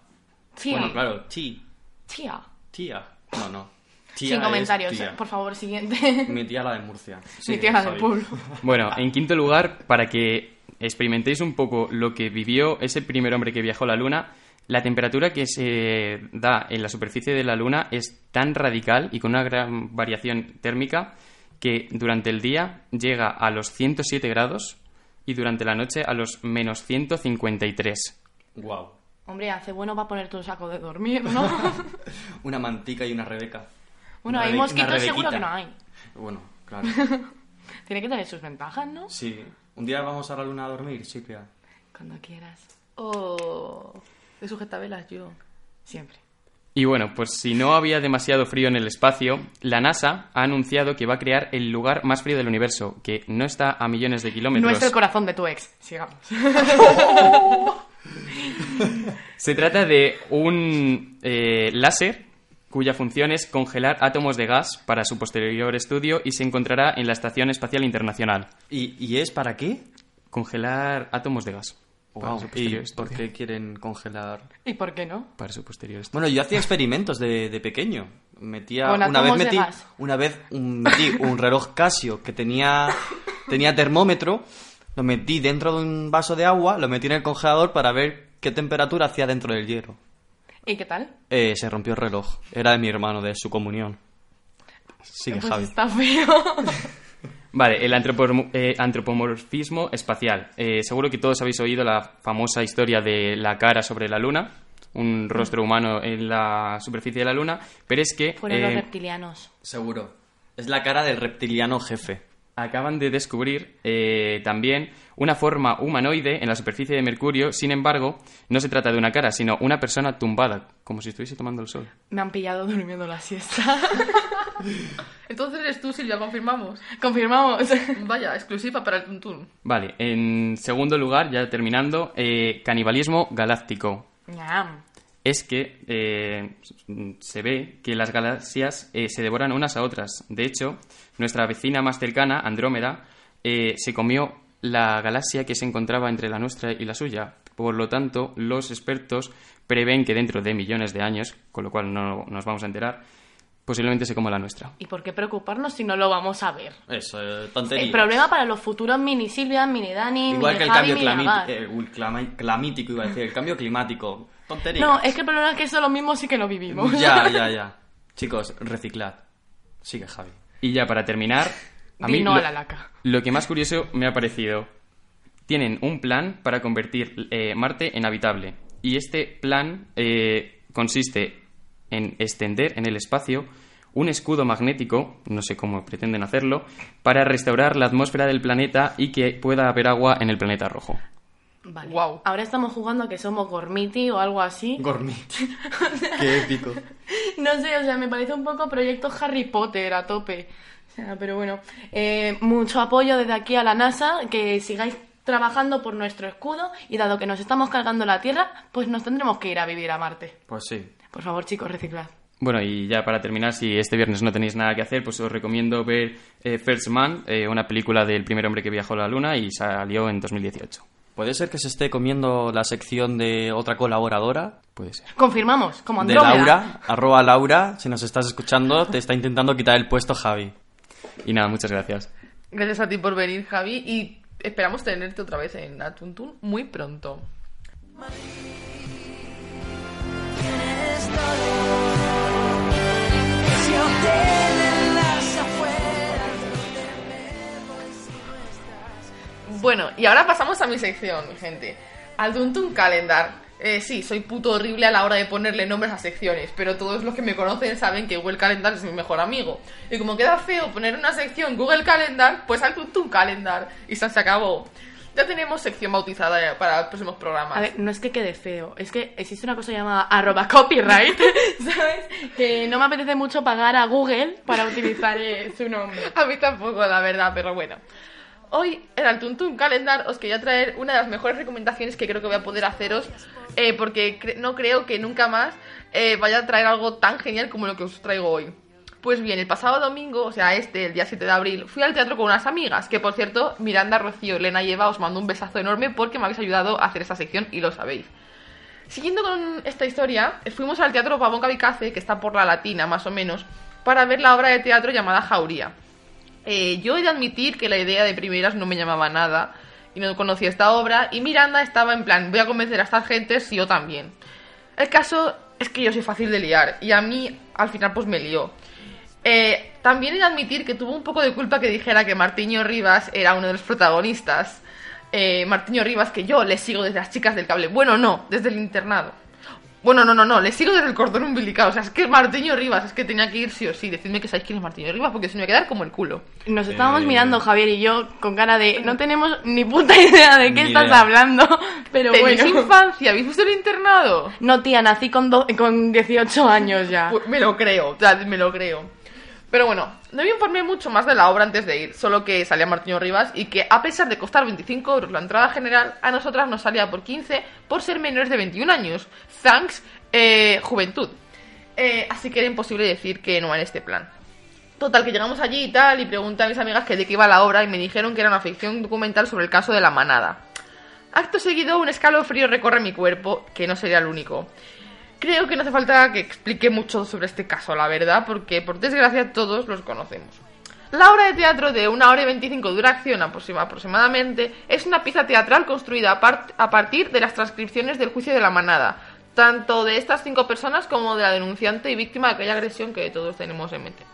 Tía. Bueno, claro, chi. Tía. Tía. No, no. Tía Sin comentarios, tía. por favor, siguiente. Mi tía la de Murcia. Mi tía la del pueblo. Bueno, en quinto lugar, para que experimentéis un poco lo que vivió ese primer hombre que viajó a la Luna, la temperatura que se da en la superficie de la Luna es tan radical y con una gran variación térmica que durante el día llega a los 107 grados y durante la noche a los menos 153. Wow. Hombre, hace bueno para ponerte un saco de dormir, ¿no? Una mantica y una rebeca. bueno, Una hay mosquitos seguro que no hay. Bueno, claro. Tiene que tener sus ventajas, ¿no? Sí. Un día vamos a la luna a dormir, Silvia. Cuando quieras. Oh. De sujetabelas yo. Siempre. Y bueno, pues si no había demasiado frío en el espacio, la NASA ha anunciado que va a crear el lugar más frío del universo, que no está a millones de kilómetros. No es el corazón de tu ex. Sigamos. Se trata de un eh, láser cuya función es congelar átomos de gas para su posterior estudio y se encontrará en la Estación Espacial Internacional. ¿Y, y es para qué? Congelar átomos de gas. Wow. ¿Y por qué quieren congelar? ¿Y por qué no? Para su posterior estudio. Bueno, yo hacía experimentos de, de pequeño. Metía Con una vez metí gas. una vez un, metí un reloj Casio que tenía tenía termómetro, lo metí dentro de un vaso de agua, lo metí en el congelador para ver qué temperatura hacía dentro del hielo. ¿Y qué tal? Eh, se rompió el reloj. Era de mi hermano, de su comunión. Sigue, Pues Javi. está feo. Vale, el antropom- eh, antropomorfismo espacial. Eh, seguro que todos habéis oído la famosa historia de la cara sobre la luna, un rostro humano en la superficie de la luna, pero es que... Fueron los eh, reptilianos. Seguro. Es la cara del reptiliano jefe. Acaban de descubrir eh, también una forma humanoide en la superficie de Mercurio. Sin embargo, no se trata de una cara, sino una persona tumbada, como si estuviese tomando el sol. Me han pillado durmiendo la siesta. Entonces eres tú, Silvia, confirmamos. Confirmamos. Vaya, exclusiva para el Tuntún. Vale, en segundo lugar, ya terminando, eh, canibalismo galáctico. Ñam. Es que eh, se ve que las galaxias eh, se devoran unas a otras. De hecho, nuestra vecina más cercana, Andrómeda, eh, se comió la galaxia que se encontraba entre la nuestra y la suya. Por lo tanto, los expertos prevén que dentro de millones de años, con lo cual no nos vamos a enterar, posiblemente se coma la nuestra. ¿Y por qué preocuparnos si no lo vamos a ver? Eso, eh, tontería. El problema para los futuros mini Silvia, mini Dani, Igual mini que el Javi, cambio clamí- eh, uy, clama- clamítico, iba a decir. El cambio climático. Tontería. No, es que el problema es que eso lo mismo sí que lo vivimos. Ya, ya, ya. Chicos, reciclad. Sigue, Javi. Y ya para terminar, a Di mí no lo, a la laca. lo que más curioso me ha parecido, tienen un plan para convertir eh, Marte en habitable. Y este plan eh, consiste en extender en el espacio un escudo magnético, no sé cómo pretenden hacerlo, para restaurar la atmósfera del planeta y que pueda haber agua en el planeta rojo. Vale. Guau. Ahora estamos jugando a que somos Gormiti o algo así. Gormit. Qué épico. No sé, o sea, me parece un poco proyecto Harry Potter a tope. O sea, pero bueno, eh, mucho apoyo desde aquí a la NASA, que sigáis trabajando por nuestro escudo y dado que nos estamos cargando la Tierra, pues nos tendremos que ir a vivir a Marte. Pues sí. Por favor, chicos, reciclad. Bueno, y ya para terminar, si este viernes no tenéis nada que hacer, pues os recomiendo ver eh, First Man, eh, una película del primer hombre que viajó a la Luna y salió en 2018. ¿Puede ser que se esté comiendo la sección de otra colaboradora? Puede ser. Confirmamos, como De Andrómeda. Laura, arroba Laura, si nos estás escuchando, te está intentando quitar el puesto Javi. Y nada, muchas gracias. Gracias a ti por venir, Javi, y esperamos tenerte otra vez en Atuntun muy pronto. Bueno, y ahora pasamos a mi sección, mi gente. Al Tuntun Calendar. Eh, sí, soy puto horrible a la hora de ponerle nombres a secciones, pero todos los que me conocen saben que Google Calendar es mi mejor amigo. Y como queda feo poner una sección Google Calendar, pues al Tuntun Calendar. Y se se acabó. Ya tenemos sección bautizada para los próximos programas. A ver, no es que quede feo, es que existe una cosa llamada arroba copyright, ¿sabes? Que no me apetece mucho pagar a Google para utilizar eh, su nombre. A mí tampoco, la verdad, pero bueno. Hoy en el Tuntun Calendar os quería traer una de las mejores recomendaciones que creo que voy a poder haceros, eh, porque no creo que nunca más eh, vaya a traer algo tan genial como lo que os traigo hoy. Pues bien, el pasado domingo, o sea, este, el día 7 de abril, fui al teatro con unas amigas, que por cierto, Miranda, Rocío, Elena y Eva, os mando un besazo enorme porque me habéis ayudado a hacer esta sección y lo sabéis. Siguiendo con esta historia, fuimos al Teatro Pavón Kamikaze, que está por la Latina más o menos, para ver la obra de teatro llamada Jauría. Eh, yo he de admitir que la idea de primeras no me llamaba nada y no conocía esta obra y Miranda estaba en plan, voy a convencer a estas gentes si yo también. El caso es que yo soy fácil de liar y a mí al final pues me lió. Eh, también he de admitir que tuvo un poco de culpa que dijera que Martiño Rivas era uno de los protagonistas. Eh, Rivas, que yo le sigo desde las chicas del cable. Bueno, no, desde el internado. Bueno, no, no, no, le sigo desde el cordón umbilical. O sea, es que Martiño Rivas, es que tenía que ir sí o sí. Decidme que sabéis quién es Martiño Rivas, porque si no me voy a quedar como el culo. Nos estábamos Eh. mirando, Javier y yo, con cara de no tenemos ni puta idea de qué Ni estás idea. hablando. Pero ¿Tenéis bueno. infancia? ¿Habéis visto el internado? No, tía, nací con, do- con 18 años ya. Pues me lo creo, o sea, me lo creo. Pero bueno, no me informé mucho más de la obra antes de ir, solo que salía Martiño Rivas y que a pesar de costar 25 euros la entrada general, a nosotras nos salía por 15 por ser menores de 21 años. Thanks, eh, juventud. Eh, así que era imposible decir que no en este plan. Total, que llegamos allí y tal, y pregunté a mis amigas que de qué iba la obra y me dijeron que era una ficción documental sobre el caso de la manada. Acto seguido, un escalofrío recorre mi cuerpo, que no sería el único. Creo que no hace falta que explique mucho sobre este caso, la verdad, porque por desgracia todos los conocemos. La obra de teatro de una hora y 25 de duración aproxima- aproximadamente es una pieza teatral construida a partir de las transcripciones del juicio de la manada, tanto de estas cinco personas como de la denunciante y víctima de aquella agresión que todos tenemos en mente.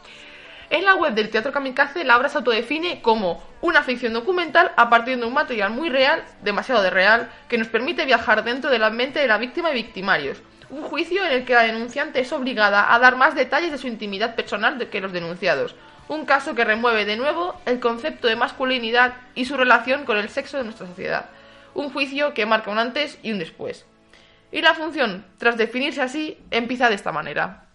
En la web del Teatro Kamikaze, la obra se autodefine como una ficción documental a partir de un material muy real, demasiado de real, que nos permite viajar dentro de la mente de la víctima y victimarios. Un juicio en el que la denunciante es obligada a dar más detalles de su intimidad personal que los denunciados. Un caso que remueve de nuevo el concepto de masculinidad y su relación con el sexo de nuestra sociedad. Un juicio que marca un antes y un después. Y la función, tras definirse así, empieza de esta manera.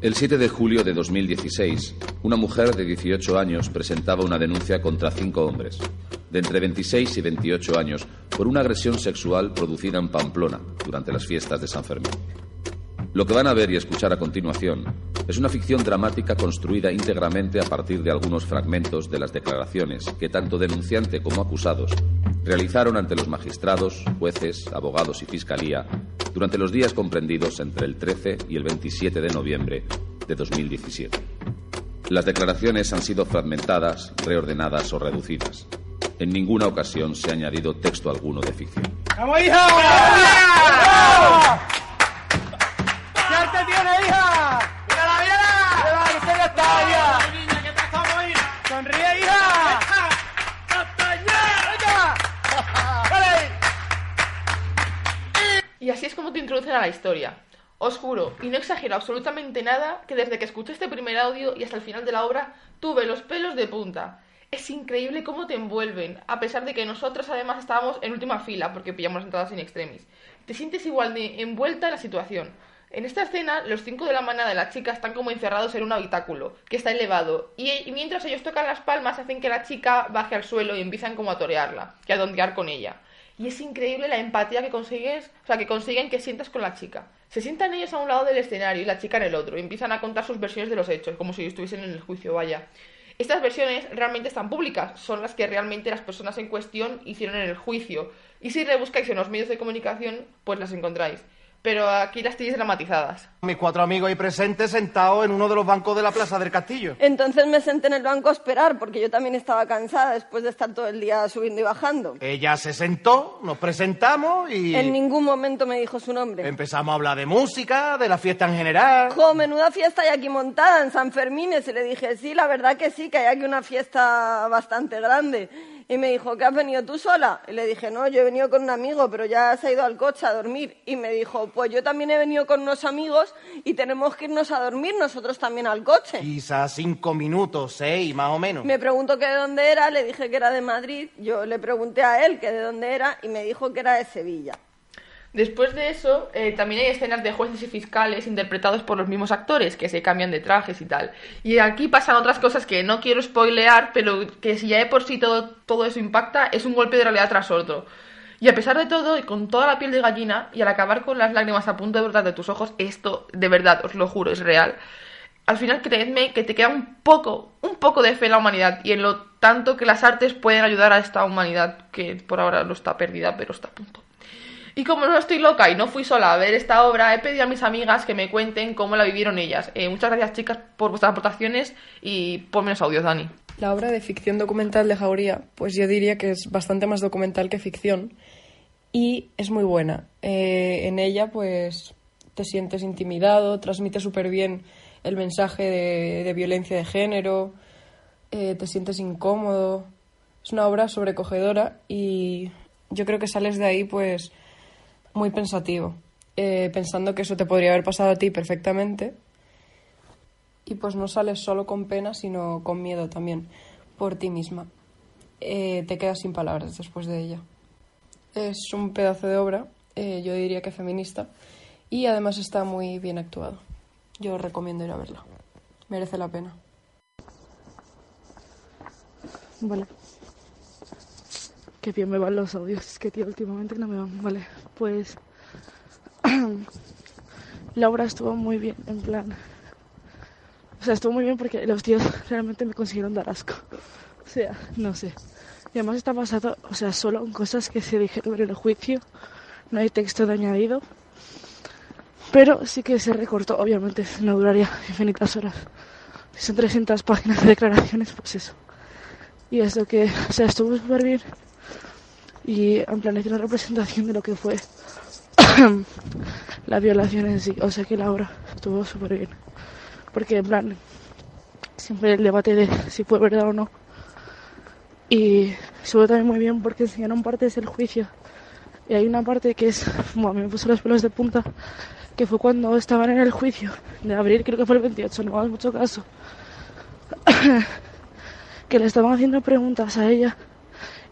El 7 de julio de 2016, una mujer de 18 años presentaba una denuncia contra cinco hombres, de entre 26 y 28 años, por una agresión sexual producida en Pamplona durante las fiestas de San Fermín. Lo que van a ver y escuchar a continuación es una ficción dramática construida íntegramente a partir de algunos fragmentos de las declaraciones que tanto denunciante como acusados realizaron ante los magistrados, jueces, abogados y fiscalía durante los días comprendidos entre el 13 y el 27 de noviembre de 2017. Las declaraciones han sido fragmentadas, reordenadas o reducidas. En ninguna ocasión se ha añadido texto alguno de ficción. ¡Vamos, hija! ¿Qué arte tiene, hija? ¡Mírala, mírala! ¡Mírala, que se le está, hija! niña, ¿qué pasamos, hija? ¡Sonríe, hija! Y así es como te introducen a la historia. Os juro, y no exagero absolutamente nada, que desde que escuché este primer audio y hasta el final de la obra, tuve los pelos de punta. Es increíble cómo te envuelven, a pesar de que nosotros además estábamos en última fila, porque pillamos las entradas in extremis. Te sientes igual de envuelta en la situación. En esta escena, los cinco de la manada de la chica están como encerrados en un habitáculo, que está elevado, y, y mientras ellos tocan las palmas hacen que la chica baje al suelo y empiezan como a torearla, y a dondear con ella. Y es increíble la empatía que consigues, o sea, que consiguen que sientas con la chica. Se sientan ellos a un lado del escenario y la chica en el otro, y empiezan a contar sus versiones de los hechos, como si estuviesen en el juicio, vaya. Estas versiones realmente están públicas, son las que realmente las personas en cuestión hicieron en el juicio, y si rebuscáis en los medios de comunicación, pues las encontráis. Pero aquí las tenéis dramatizadas. Mis cuatro amigos ahí presentes sentados en uno de los bancos de la Plaza del Castillo. Entonces me senté en el banco a esperar, porque yo también estaba cansada después de estar todo el día subiendo y bajando. Ella se sentó, nos presentamos y... En ningún momento me dijo su nombre. Empezamos a hablar de música, de la fiesta en general. Jo, menuda fiesta hay aquí montada en San Fermín. Y le dije, sí, la verdad que sí, que hay aquí una fiesta bastante grande. Y me dijo, ¿qué has venido tú sola? Y le dije, no, yo he venido con un amigo, pero ya se ha ido al coche a dormir. Y me dijo, pues yo también he venido con unos amigos y tenemos que irnos a dormir nosotros también al coche. Quizás cinco minutos, seis, más o menos. Me preguntó que de dónde era, le dije que era de Madrid. Yo le pregunté a él que de dónde era y me dijo que era de Sevilla. Después de eso, eh, también hay escenas de jueces y fiscales interpretados por los mismos actores, que se cambian de trajes y tal. Y aquí pasan otras cosas que no quiero spoilear, pero que si ya de por sí todo, todo eso impacta, es un golpe de realidad tras otro. Y a pesar de todo, y con toda la piel de gallina, y al acabar con las lágrimas a punto de brotar de tus ojos, esto, de verdad, os lo juro, es real. Al final, creedme que te queda un poco, un poco de fe en la humanidad y en lo tanto que las artes pueden ayudar a esta humanidad que por ahora no está perdida, pero está a punto. Y como no estoy loca y no fui sola a ver esta obra, he pedido a mis amigas que me cuenten cómo la vivieron ellas. Eh, muchas gracias, chicas, por vuestras aportaciones y por menos audios, Dani. La obra de ficción documental de Jauría, pues yo diría que es bastante más documental que ficción y es muy buena. Eh, en ella, pues te sientes intimidado, transmite súper bien el mensaje de, de violencia de género, eh, te sientes incómodo. Es una obra sobrecogedora y yo creo que sales de ahí, pues muy pensativo, eh, pensando que eso te podría haber pasado a ti perfectamente. Y pues no sales solo con pena, sino con miedo también por ti misma. Eh, te quedas sin palabras después de ella. Es un pedazo de obra, eh, yo diría que feminista, y además está muy bien actuado. Yo recomiendo ir a verla. Merece la pena. Vale. Qué bien me van los audios. Es que, tío, últimamente no me van. Vale, pues. la obra estuvo muy bien, en plan. O sea, estuvo muy bien porque los tíos realmente me consiguieron dar asco. O sea, no sé. Y además está basado, o sea, solo en cosas que se dijeron en el juicio. No hay texto de añadido. Pero sí que se recortó, obviamente, no duraría infinitas horas. Si son 300 páginas de declaraciones, pues eso. Y eso que, o sea, estuvo súper bien. Y en plan, hice una representación de lo que fue la violación en sí. O sea que la obra estuvo súper bien. Porque en plan, siempre el debate de si fue verdad o no. Y estuvo también muy bien porque enseñaron partes del juicio. Y hay una parte que es, bueno, me puso los pelos de punta, que fue cuando estaban en el juicio de abril, creo que fue el 28, no hagas mucho caso. que le estaban haciendo preguntas a ella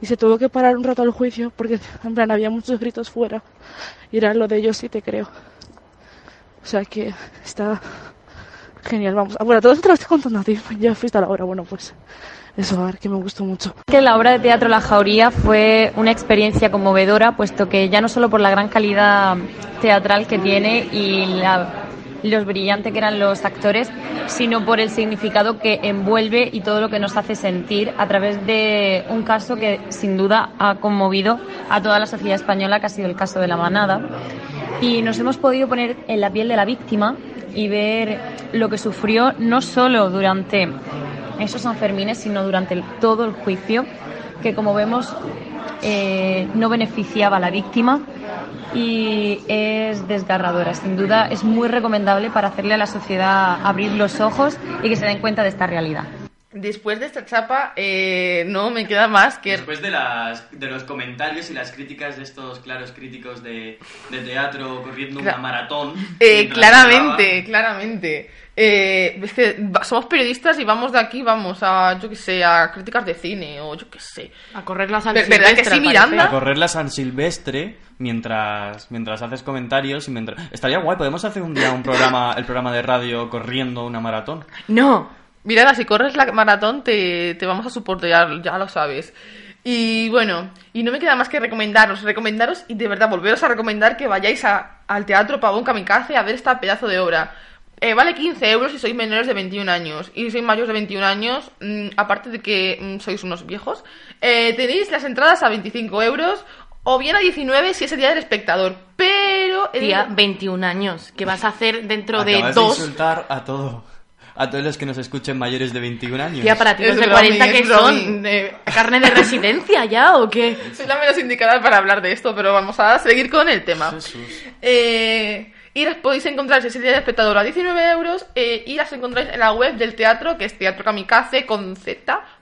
y se tuvo que parar un rato al juicio porque en plan había muchos gritos fuera y era lo de ellos sí te creo. O sea que está genial, vamos. Ah, bueno, todo esto te lo estoy contando a ti, ya fuiste a la hora, bueno pues eso, a ver, que me gustó mucho. Que la obra de teatro La Jauría fue una experiencia conmovedora, puesto que ya no solo por la gran calidad teatral que tiene y la los brillante que eran los actores, sino por el significado que envuelve y todo lo que nos hace sentir a través de un caso que sin duda ha conmovido a toda la sociedad española, que ha sido el caso de la manada. Y nos hemos podido poner en la piel de la víctima y ver lo que sufrió no solo durante esos Sanfermines, sino durante todo el juicio, que como vemos eh, no beneficiaba a la víctima y es desgarradora. Sin duda es muy recomendable para hacerle a la sociedad abrir los ojos y que se den cuenta de esta realidad. Después de esta chapa, eh, no me queda más que... Después de, las, de los comentarios y las críticas de estos claros críticos de, de teatro corriendo una maratón. Eh, claramente, claramente. Eh, es que somos periodistas y vamos de aquí, vamos a, yo qué sé, a críticas de cine o yo qué sé. A correr la San ¿Verdad que Silvestre, sí, Miranda? A correr la San Silvestre mientras, mientras haces comentarios y mientras... Estaría guay, podemos hacer un día un programa, el programa de radio corriendo una maratón. No. Miranda, si corres la maratón te, te vamos a soportar, ya lo sabes. Y bueno, y no me queda más que recomendaros, recomendaros y de verdad volveros a recomendar que vayáis a- al Teatro Pavón Kamikaze a ver esta pedazo de obra. Eh, vale 15 euros si sois menores de 21 años. Y si sois mayores de 21 años, mm, aparte de que mm, sois unos viejos, eh, tenéis las entradas a 25 euros o bien a 19 si es el día del espectador. Pero... el- Tía, 21 años. ¿Qué vas a hacer dentro de dos? de insultar a todo. A todos los que nos escuchen mayores de 21 años. Tía, para ti los de bromi, 40 que son de carne de residencia ya o qué? Soy la menos indicada para hablar de esto, pero vamos a seguir con el tema. Eh, y las podéis encontrar, si es el día del espectador, a 19 euros eh, y las encontráis en la web del teatro, que es teatrokamikaze con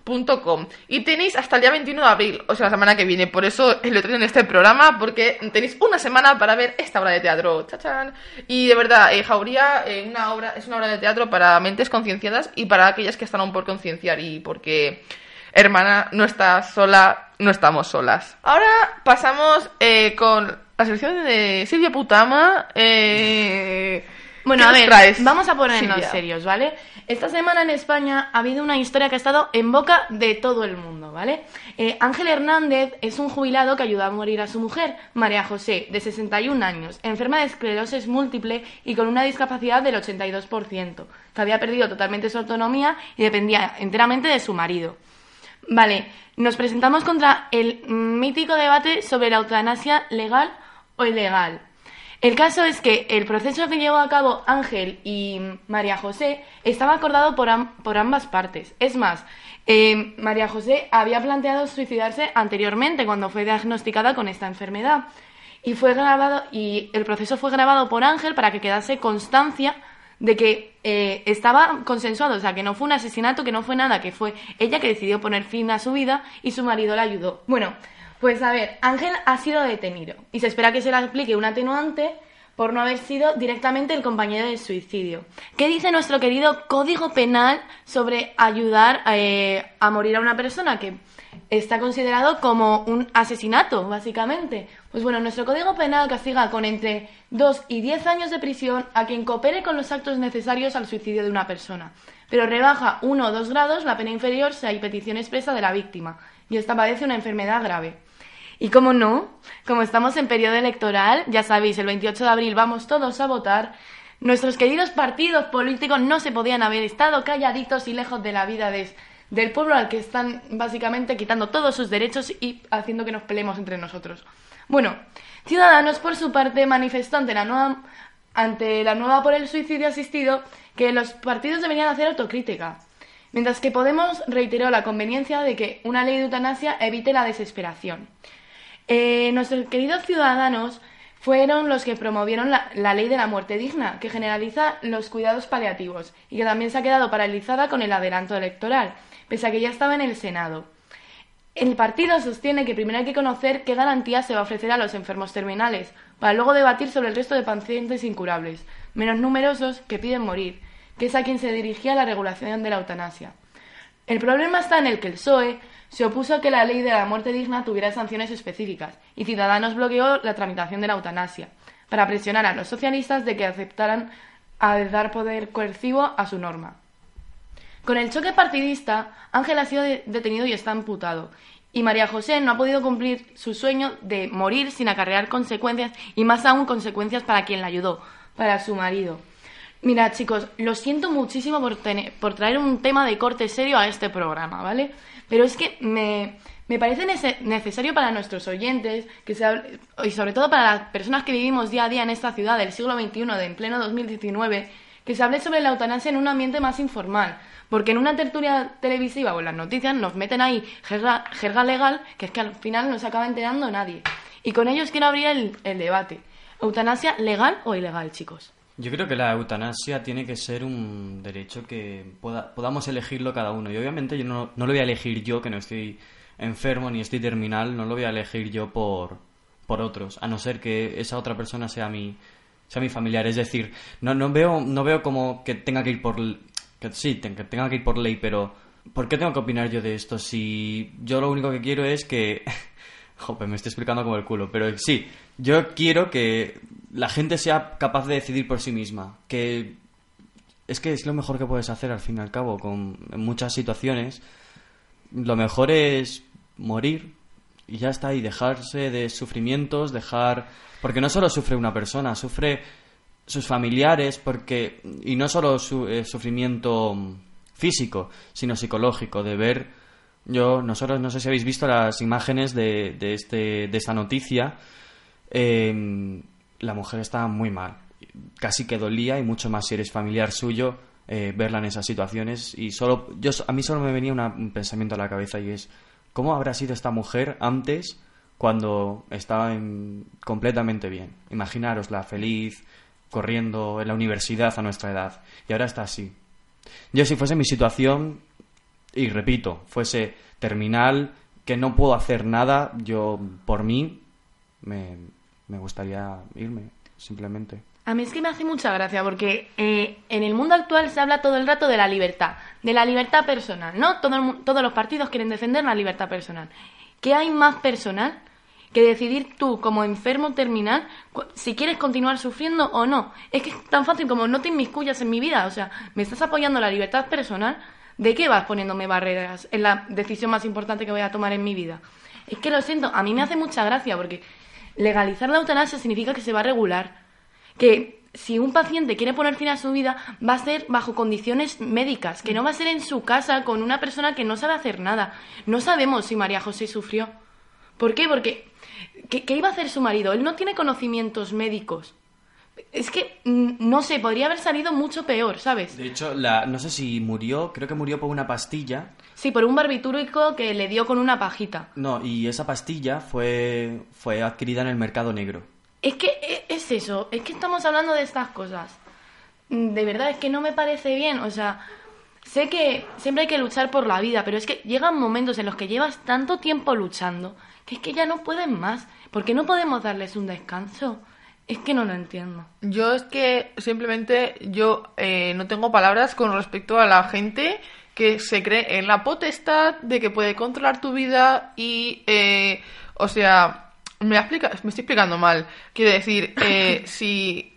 z.com. Y tenéis hasta el día 21 de abril, o sea, la semana que viene. Por eso lo traigo en este programa, porque tenéis una semana para ver esta obra de teatro. ¡Chachán! Y de verdad, eh, Jauría eh, una obra, es una obra de teatro para mentes concienciadas y para aquellas que están aún por concienciar y porque hermana, no estás sola, no estamos solas. Ahora pasamos eh, con la sección de Silvia Putama. Eh... Bueno, ¿qué a ver, traes, vamos a ponernos Silvia? serios, ¿vale? Esta semana en España ha habido una historia que ha estado en boca de todo el mundo, ¿vale? Eh, Ángel Hernández es un jubilado que ayudó a morir a su mujer, María José, de 61 años, enferma de esclerosis múltiple y con una discapacidad del 82%, que había perdido totalmente su autonomía y dependía enteramente de su marido. Vale, nos presentamos contra el mítico debate sobre la eutanasia legal o ilegal. El caso es que el proceso que llevó a cabo Ángel y María José estaba acordado por, am- por ambas partes. Es más, eh, María José había planteado suicidarse anteriormente cuando fue diagnosticada con esta enfermedad. Y fue grabado, y el proceso fue grabado por Ángel para que quedase constancia de que eh, estaba consensuado, o sea, que no fue un asesinato, que no fue nada, que fue ella que decidió poner fin a su vida y su marido la ayudó. Bueno, pues a ver, Ángel ha sido detenido y se espera que se le aplique un atenuante por no haber sido directamente el compañero del suicidio. ¿Qué dice nuestro querido Código Penal sobre ayudar eh, a morir a una persona que está considerado como un asesinato, básicamente? Pues bueno, nuestro Código Penal castiga con entre 2 y 10 años de prisión a quien coopere con los actos necesarios al suicidio de una persona, pero rebaja 1 o 2 grados la pena inferior si hay petición expresa de la víctima y esta padece una enfermedad grave. Y como no, como estamos en periodo electoral, ya sabéis, el 28 de abril vamos todos a votar, nuestros queridos partidos políticos no se podían haber estado calladitos y lejos de la vida de- del pueblo al que están básicamente quitando todos sus derechos y haciendo que nos peleemos entre nosotros. Bueno, Ciudadanos por su parte manifestó ante la nueva, ante la nueva por el suicidio asistido que los partidos deberían hacer autocrítica. Mientras que Podemos reiteró la conveniencia de que una ley de eutanasia evite la desesperación. Eh, nuestros queridos ciudadanos fueron los que promovieron la, la ley de la muerte digna, que generaliza los cuidados paliativos y que también se ha quedado paralizada con el adelanto electoral, pese a que ya estaba en el Senado. El partido sostiene que primero hay que conocer qué garantías se va a ofrecer a los enfermos terminales, para luego debatir sobre el resto de pacientes incurables, menos numerosos, que piden morir, que es a quien se dirigía la regulación de la eutanasia. El problema está en el que el PSOE se opuso a que la ley de la muerte digna tuviera sanciones específicas y Ciudadanos bloqueó la tramitación de la eutanasia para presionar a los socialistas de que aceptaran a dar poder coercivo a su norma. Con el choque partidista, Ángel ha sido de- detenido y está amputado. Y María José no ha podido cumplir su sueño de morir sin acarrear consecuencias y más aún consecuencias para quien la ayudó, para su marido. Mira, chicos, lo siento muchísimo por, tener- por traer un tema de corte serio a este programa, ¿vale? Pero es que me, me parece nece- necesario para nuestros oyentes, que se hable- y sobre todo para las personas que vivimos día a día en esta ciudad del siglo XXI, de en pleno 2019, que se hable sobre la eutanasia en un ambiente más informal. Porque en una tertulia televisiva o en las noticias nos meten ahí jerga, jerga legal, que es que al final no se acaba enterando nadie. Y con ellos quiero abrir el, el debate. ¿Eutanasia legal o ilegal, chicos? Yo creo que la eutanasia tiene que ser un derecho que poda- podamos elegirlo cada uno. Y obviamente yo no, lo voy a elegir yo, que no estoy enfermo ni estoy terminal, no lo voy a elegir yo por, por otros, a no ser que esa otra persona sea mi, sea mi familiar. Es decir, no, no, veo, no veo como que tenga que ir por... sí, que tenga que ir por ley, pero ¿por qué tengo que opinar yo de esto si yo lo único que quiero es que... Jope, me estoy explicando como el culo, pero sí, yo quiero que la gente sea capaz de decidir por sí misma, que es que es lo mejor que puedes hacer al fin y al cabo, con en muchas situaciones lo mejor es morir y ya está, y dejarse de sufrimientos, dejar... Porque no solo sufre una persona, sufre sus familiares, porque... Y no solo su eh, sufrimiento físico, sino psicológico, de ver... Yo, nosotros, no sé si habéis visto las imágenes de, de, este, de esta noticia. eh, la mujer está muy mal. Casi que dolía, y mucho más si eres familiar suyo, eh, verla en esas situaciones. Y solo, yo, a mí solo me venía un pensamiento a la cabeza y es, ¿cómo habrá sido esta mujer antes cuando estaba en- completamente bien? Imaginarosla feliz, corriendo en la universidad a nuestra edad. Y ahora está así. Yo si fuese mi situación, y repito, fuese terminal, que no puedo hacer nada, yo por mí me, me gustaría irme, simplemente. A mí es que me hace mucha gracia porque eh, en el mundo actual se habla todo el rato de la libertad, de la libertad personal, ¿no? Todo el todos los partidos quieren defender la libertad personal. ¿Qué hay más personal que decidir tú como enfermo terminal si quieres continuar sufriendo o no. Es que es tan fácil como no te inmiscuyas en mi vida, o sea, me estás apoyando la libertad personal, ¿de qué vas poniéndome barreras en la decisión más importante que voy a tomar en mi vida? Es que lo siento, a mí me hace mucha gracia porque legalizar la eutanasia significa que se va a regular, que si un paciente quiere poner fin a su vida va a ser bajo condiciones médicas, que no va a ser en su casa con una persona que no sabe hacer nada. No sabemos si María José sufrió. ¿Por qué? Porque ¿qué, qué iba a hacer su marido? Él no tiene conocimientos médicos. Es que, mm, no sé, podría haber salido mucho peor, ¿sabes? De hecho, la, no sé si murió, creo que murió por una pastilla. Sí, por un barbitúrico que le dio con una pajita. No, y esa pastilla fue, fue adquirida en el mercado negro. Es que e- es eso, es que estamos hablando de estas cosas. Mm, De verdad, es que no me parece bien. O sea, sé que siempre hay que luchar por la vida, pero es que llegan momentos en los que llevas tanto tiempo luchando que es que ya no pueden más. ¿Por qué no podemos darles un descanso? Es que no lo entiendo. Yo es que simplemente yo eh, no tengo palabras con respecto a la gente que se cree en la potestad de que puede controlar tu vida y, eh, o sea, me, explica, me estoy explicando mal. Quiero decir, eh, si...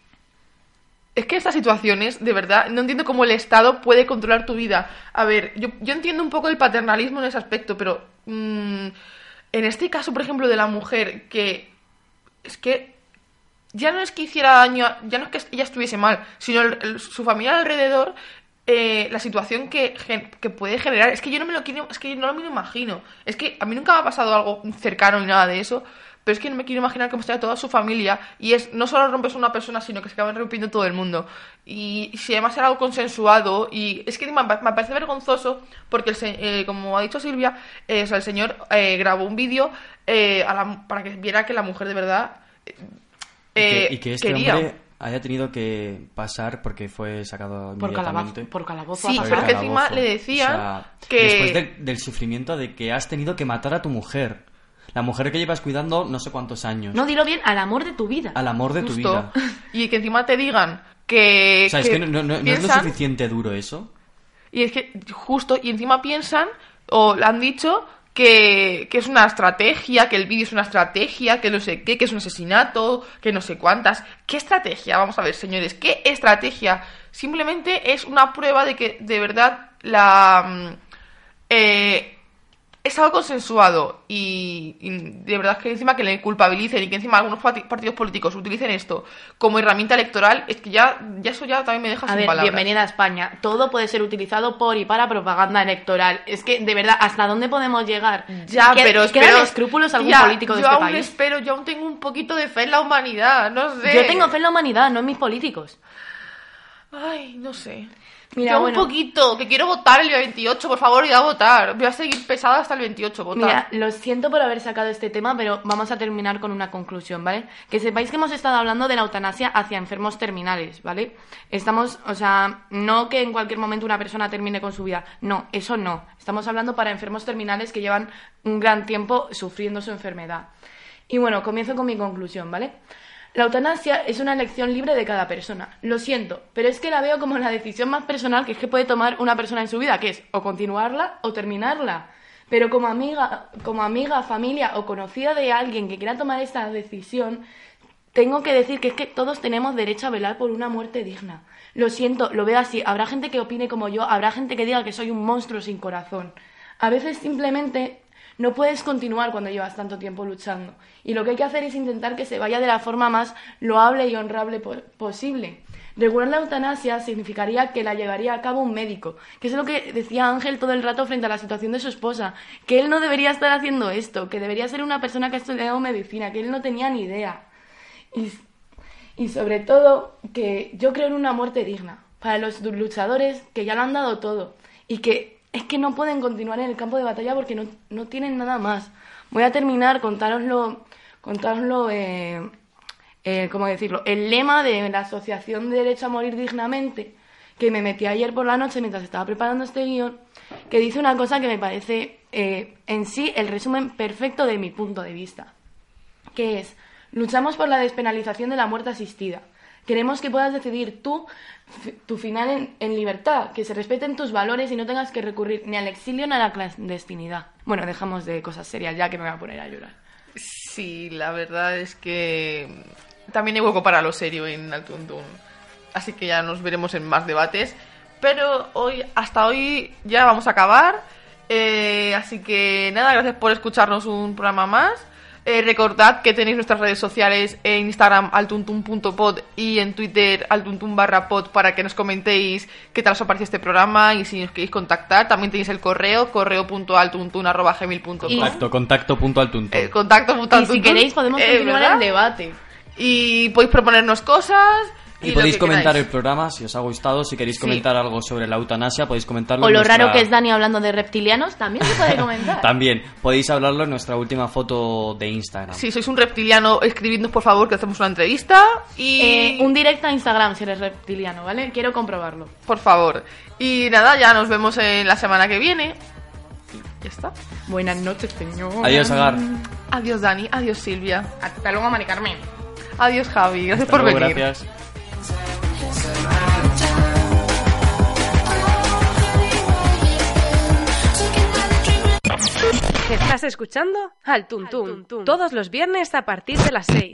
Es que estas situaciones, de verdad, no entiendo cómo el Estado puede controlar tu vida. A ver, yo, yo entiendo un poco el paternalismo en ese aspecto, pero mm, en este caso, por ejemplo, de la mujer, que es que ya no es que hiciera daño, ya no es que ella estuviese mal, sino el- su familia alrededor, eh, la situación que, que puede generar. Es que yo no me lo quiero, es que no me lo imagino. Es que a mí nunca me ha pasado algo cercano ni nada de eso, pero es que no me quiero imaginar cómo estaría toda su familia y es no solo rompes una persona, sino que se acaban rompiendo todo el mundo. Y si además era algo consensuado y es que me, pa- me parece vergonzoso porque, el eh, como ha dicho Silvia, eh, o sea, el señor eh, grabó un vídeo eh, para que viera que la mujer de verdad Y eh, que, y que este quería. hombre haya tenido que pasar porque fue sacado Por calabazo- por calabozo Sí, pero que encima Calabozo. le decían O sea, que- Después del- del sufrimiento de que has tenido que matar a tu mujer. La mujer que llevas cuidando no sé cuántos años. No, dilo bien, al amor de tu vida. Al amor de tu vida. Y que encima te digan que. O sea, es que no, no- no es lo suficiente duro eso. Y es que justo, y encima piensan, o han dicho, que, que es una estrategia, que el vídeo es una estrategia, que no sé qué, que es un asesinato, que no sé cuántas. ¿Qué estrategia? Vamos a ver, señores, ¿qué estrategia? Simplemente es una prueba de que de verdad la. mm, eh, es algo consensuado y, y de verdad que encima que le culpabilicen y que encima algunos parti- partidos políticos utilicen esto como herramienta electoral, es que ya, ya eso ya también me deja A sin ver, palabras. bienvenida a España. Todo puede ser utilizado por y para propaganda electoral. Es que, de verdad, ¿hasta dónde podemos llegar? Ya, ¿Qued- pero ¿Quedan espero... escrúpulos a algún Tía, político de yo este aún país? espero, yo aún tengo un poquito de fe en la humanidad, no sé. Yo tengo fe en la humanidad, no en mis políticos. Ay, no sé. Mira, bueno. un poquito, que quiero votar el día 28, por favor, voy a votar. Voy a seguir pesada hasta el 28, votar. Mira, lo siento por haber sacado este tema, pero vamos a terminar con una conclusión, ¿vale? Que sepáis que hemos estado hablando de la eutanasia hacia enfermos terminales, ¿vale? Estamos, o sea, no que en cualquier momento una persona termine con su vida, no, eso no. Estamos hablando para enfermos terminales que llevan un gran tiempo sufriendo su enfermedad. Y bueno, comienzo con mi conclusión, ¿vale? La eutanasia es una elección libre de cada persona. Lo siento, pero es que la veo como la decisión más personal que es que puede tomar una persona en su vida, que es o continuarla o terminarla. Pero como amiga, como amiga, familia o conocida de alguien que quiera tomar esta decisión, tengo que decir que es que todos tenemos derecho a velar por una muerte digna. Lo siento, lo veo así. Habrá gente que opine como yo, habrá gente que diga que soy un monstruo sin corazón. A veces simplemente no puedes continuar cuando llevas tanto tiempo luchando. Y lo que hay que hacer es intentar que se vaya de la forma más loable y honrable po- posible. Regular la eutanasia significaría que la llevaría a cabo un médico, que es lo que decía Ángel todo el rato frente a la situación de su esposa, que él no debería estar haciendo esto, que debería ser una persona que ha estudiado medicina, que él no tenía ni idea. Y, y sobre todo que yo creo en una muerte digna para los luchadores que ya lo han dado todo y que es que no pueden continuar en el campo de batalla porque no, no tienen nada más. Voy a terminar contároslo, contároslo eh, eh, ¿cómo decirlo? El lema de la Asociación de Derecho a Morir Dignamente, que me metí ayer por la noche mientras estaba preparando este guion, que dice una cosa que me parece eh, en sí el resumen perfecto de mi punto de vista, que es, luchamos por la despenalización de la muerte asistida. Queremos que puedas decidir tú tu final en, en libertad, que se respeten tus valores y no tengas que recurrir ni al exilio ni a la clandestinidad. Bueno, dejamos de cosas serias ya que me voy a poner a llorar. Sí, la verdad es que también hay hueco para lo serio en Altuntun. Así que ya nos veremos en más debates. Pero hoy, hasta hoy ya vamos a acabar. Eh, así que nada, gracias por escucharnos un programa más. Eh, recordad que tenéis nuestras redes sociales en Instagram altuntun.pod y en Twitter altuntun barra pod para que nos comentéis qué tal os ha parecido este programa y si nos queréis contactar. También tenéis el correo, correo.altuntun.gmail.com Contacto, contacto punto al tuntún. Eh, contacto punto Y si queréis podemos Eh, continuar el debate. Y podéis proponernos cosas. Y, lo podéis comentar queráis. el programa si os ha gustado. Si queréis Sí. comentar algo sobre la eutanasia, podéis comentarlo. O en lo nuestra- raro que es Dani hablando de reptilianos, también se puede comentar. También podéis hablarlo en nuestra última foto de Instagram. Si sois un reptiliano, escribidnos por favor que hacemos una entrevista. Y Eh, un directo a Instagram si eres reptiliano, ¿vale? Quiero comprobarlo. por favor. Y nada, ya nos vemos en la semana que viene. Y ya está. Buenas noches, señor. Adiós, Agar. Adiós, Dani. Adiós, Silvia. Hasta luego, Mari Carmen. Adiós, Javi. Gracias Hasta por luego, venir. Gracias. Estás escuchando Al Tuntún, todos los viernes a partir de las 6.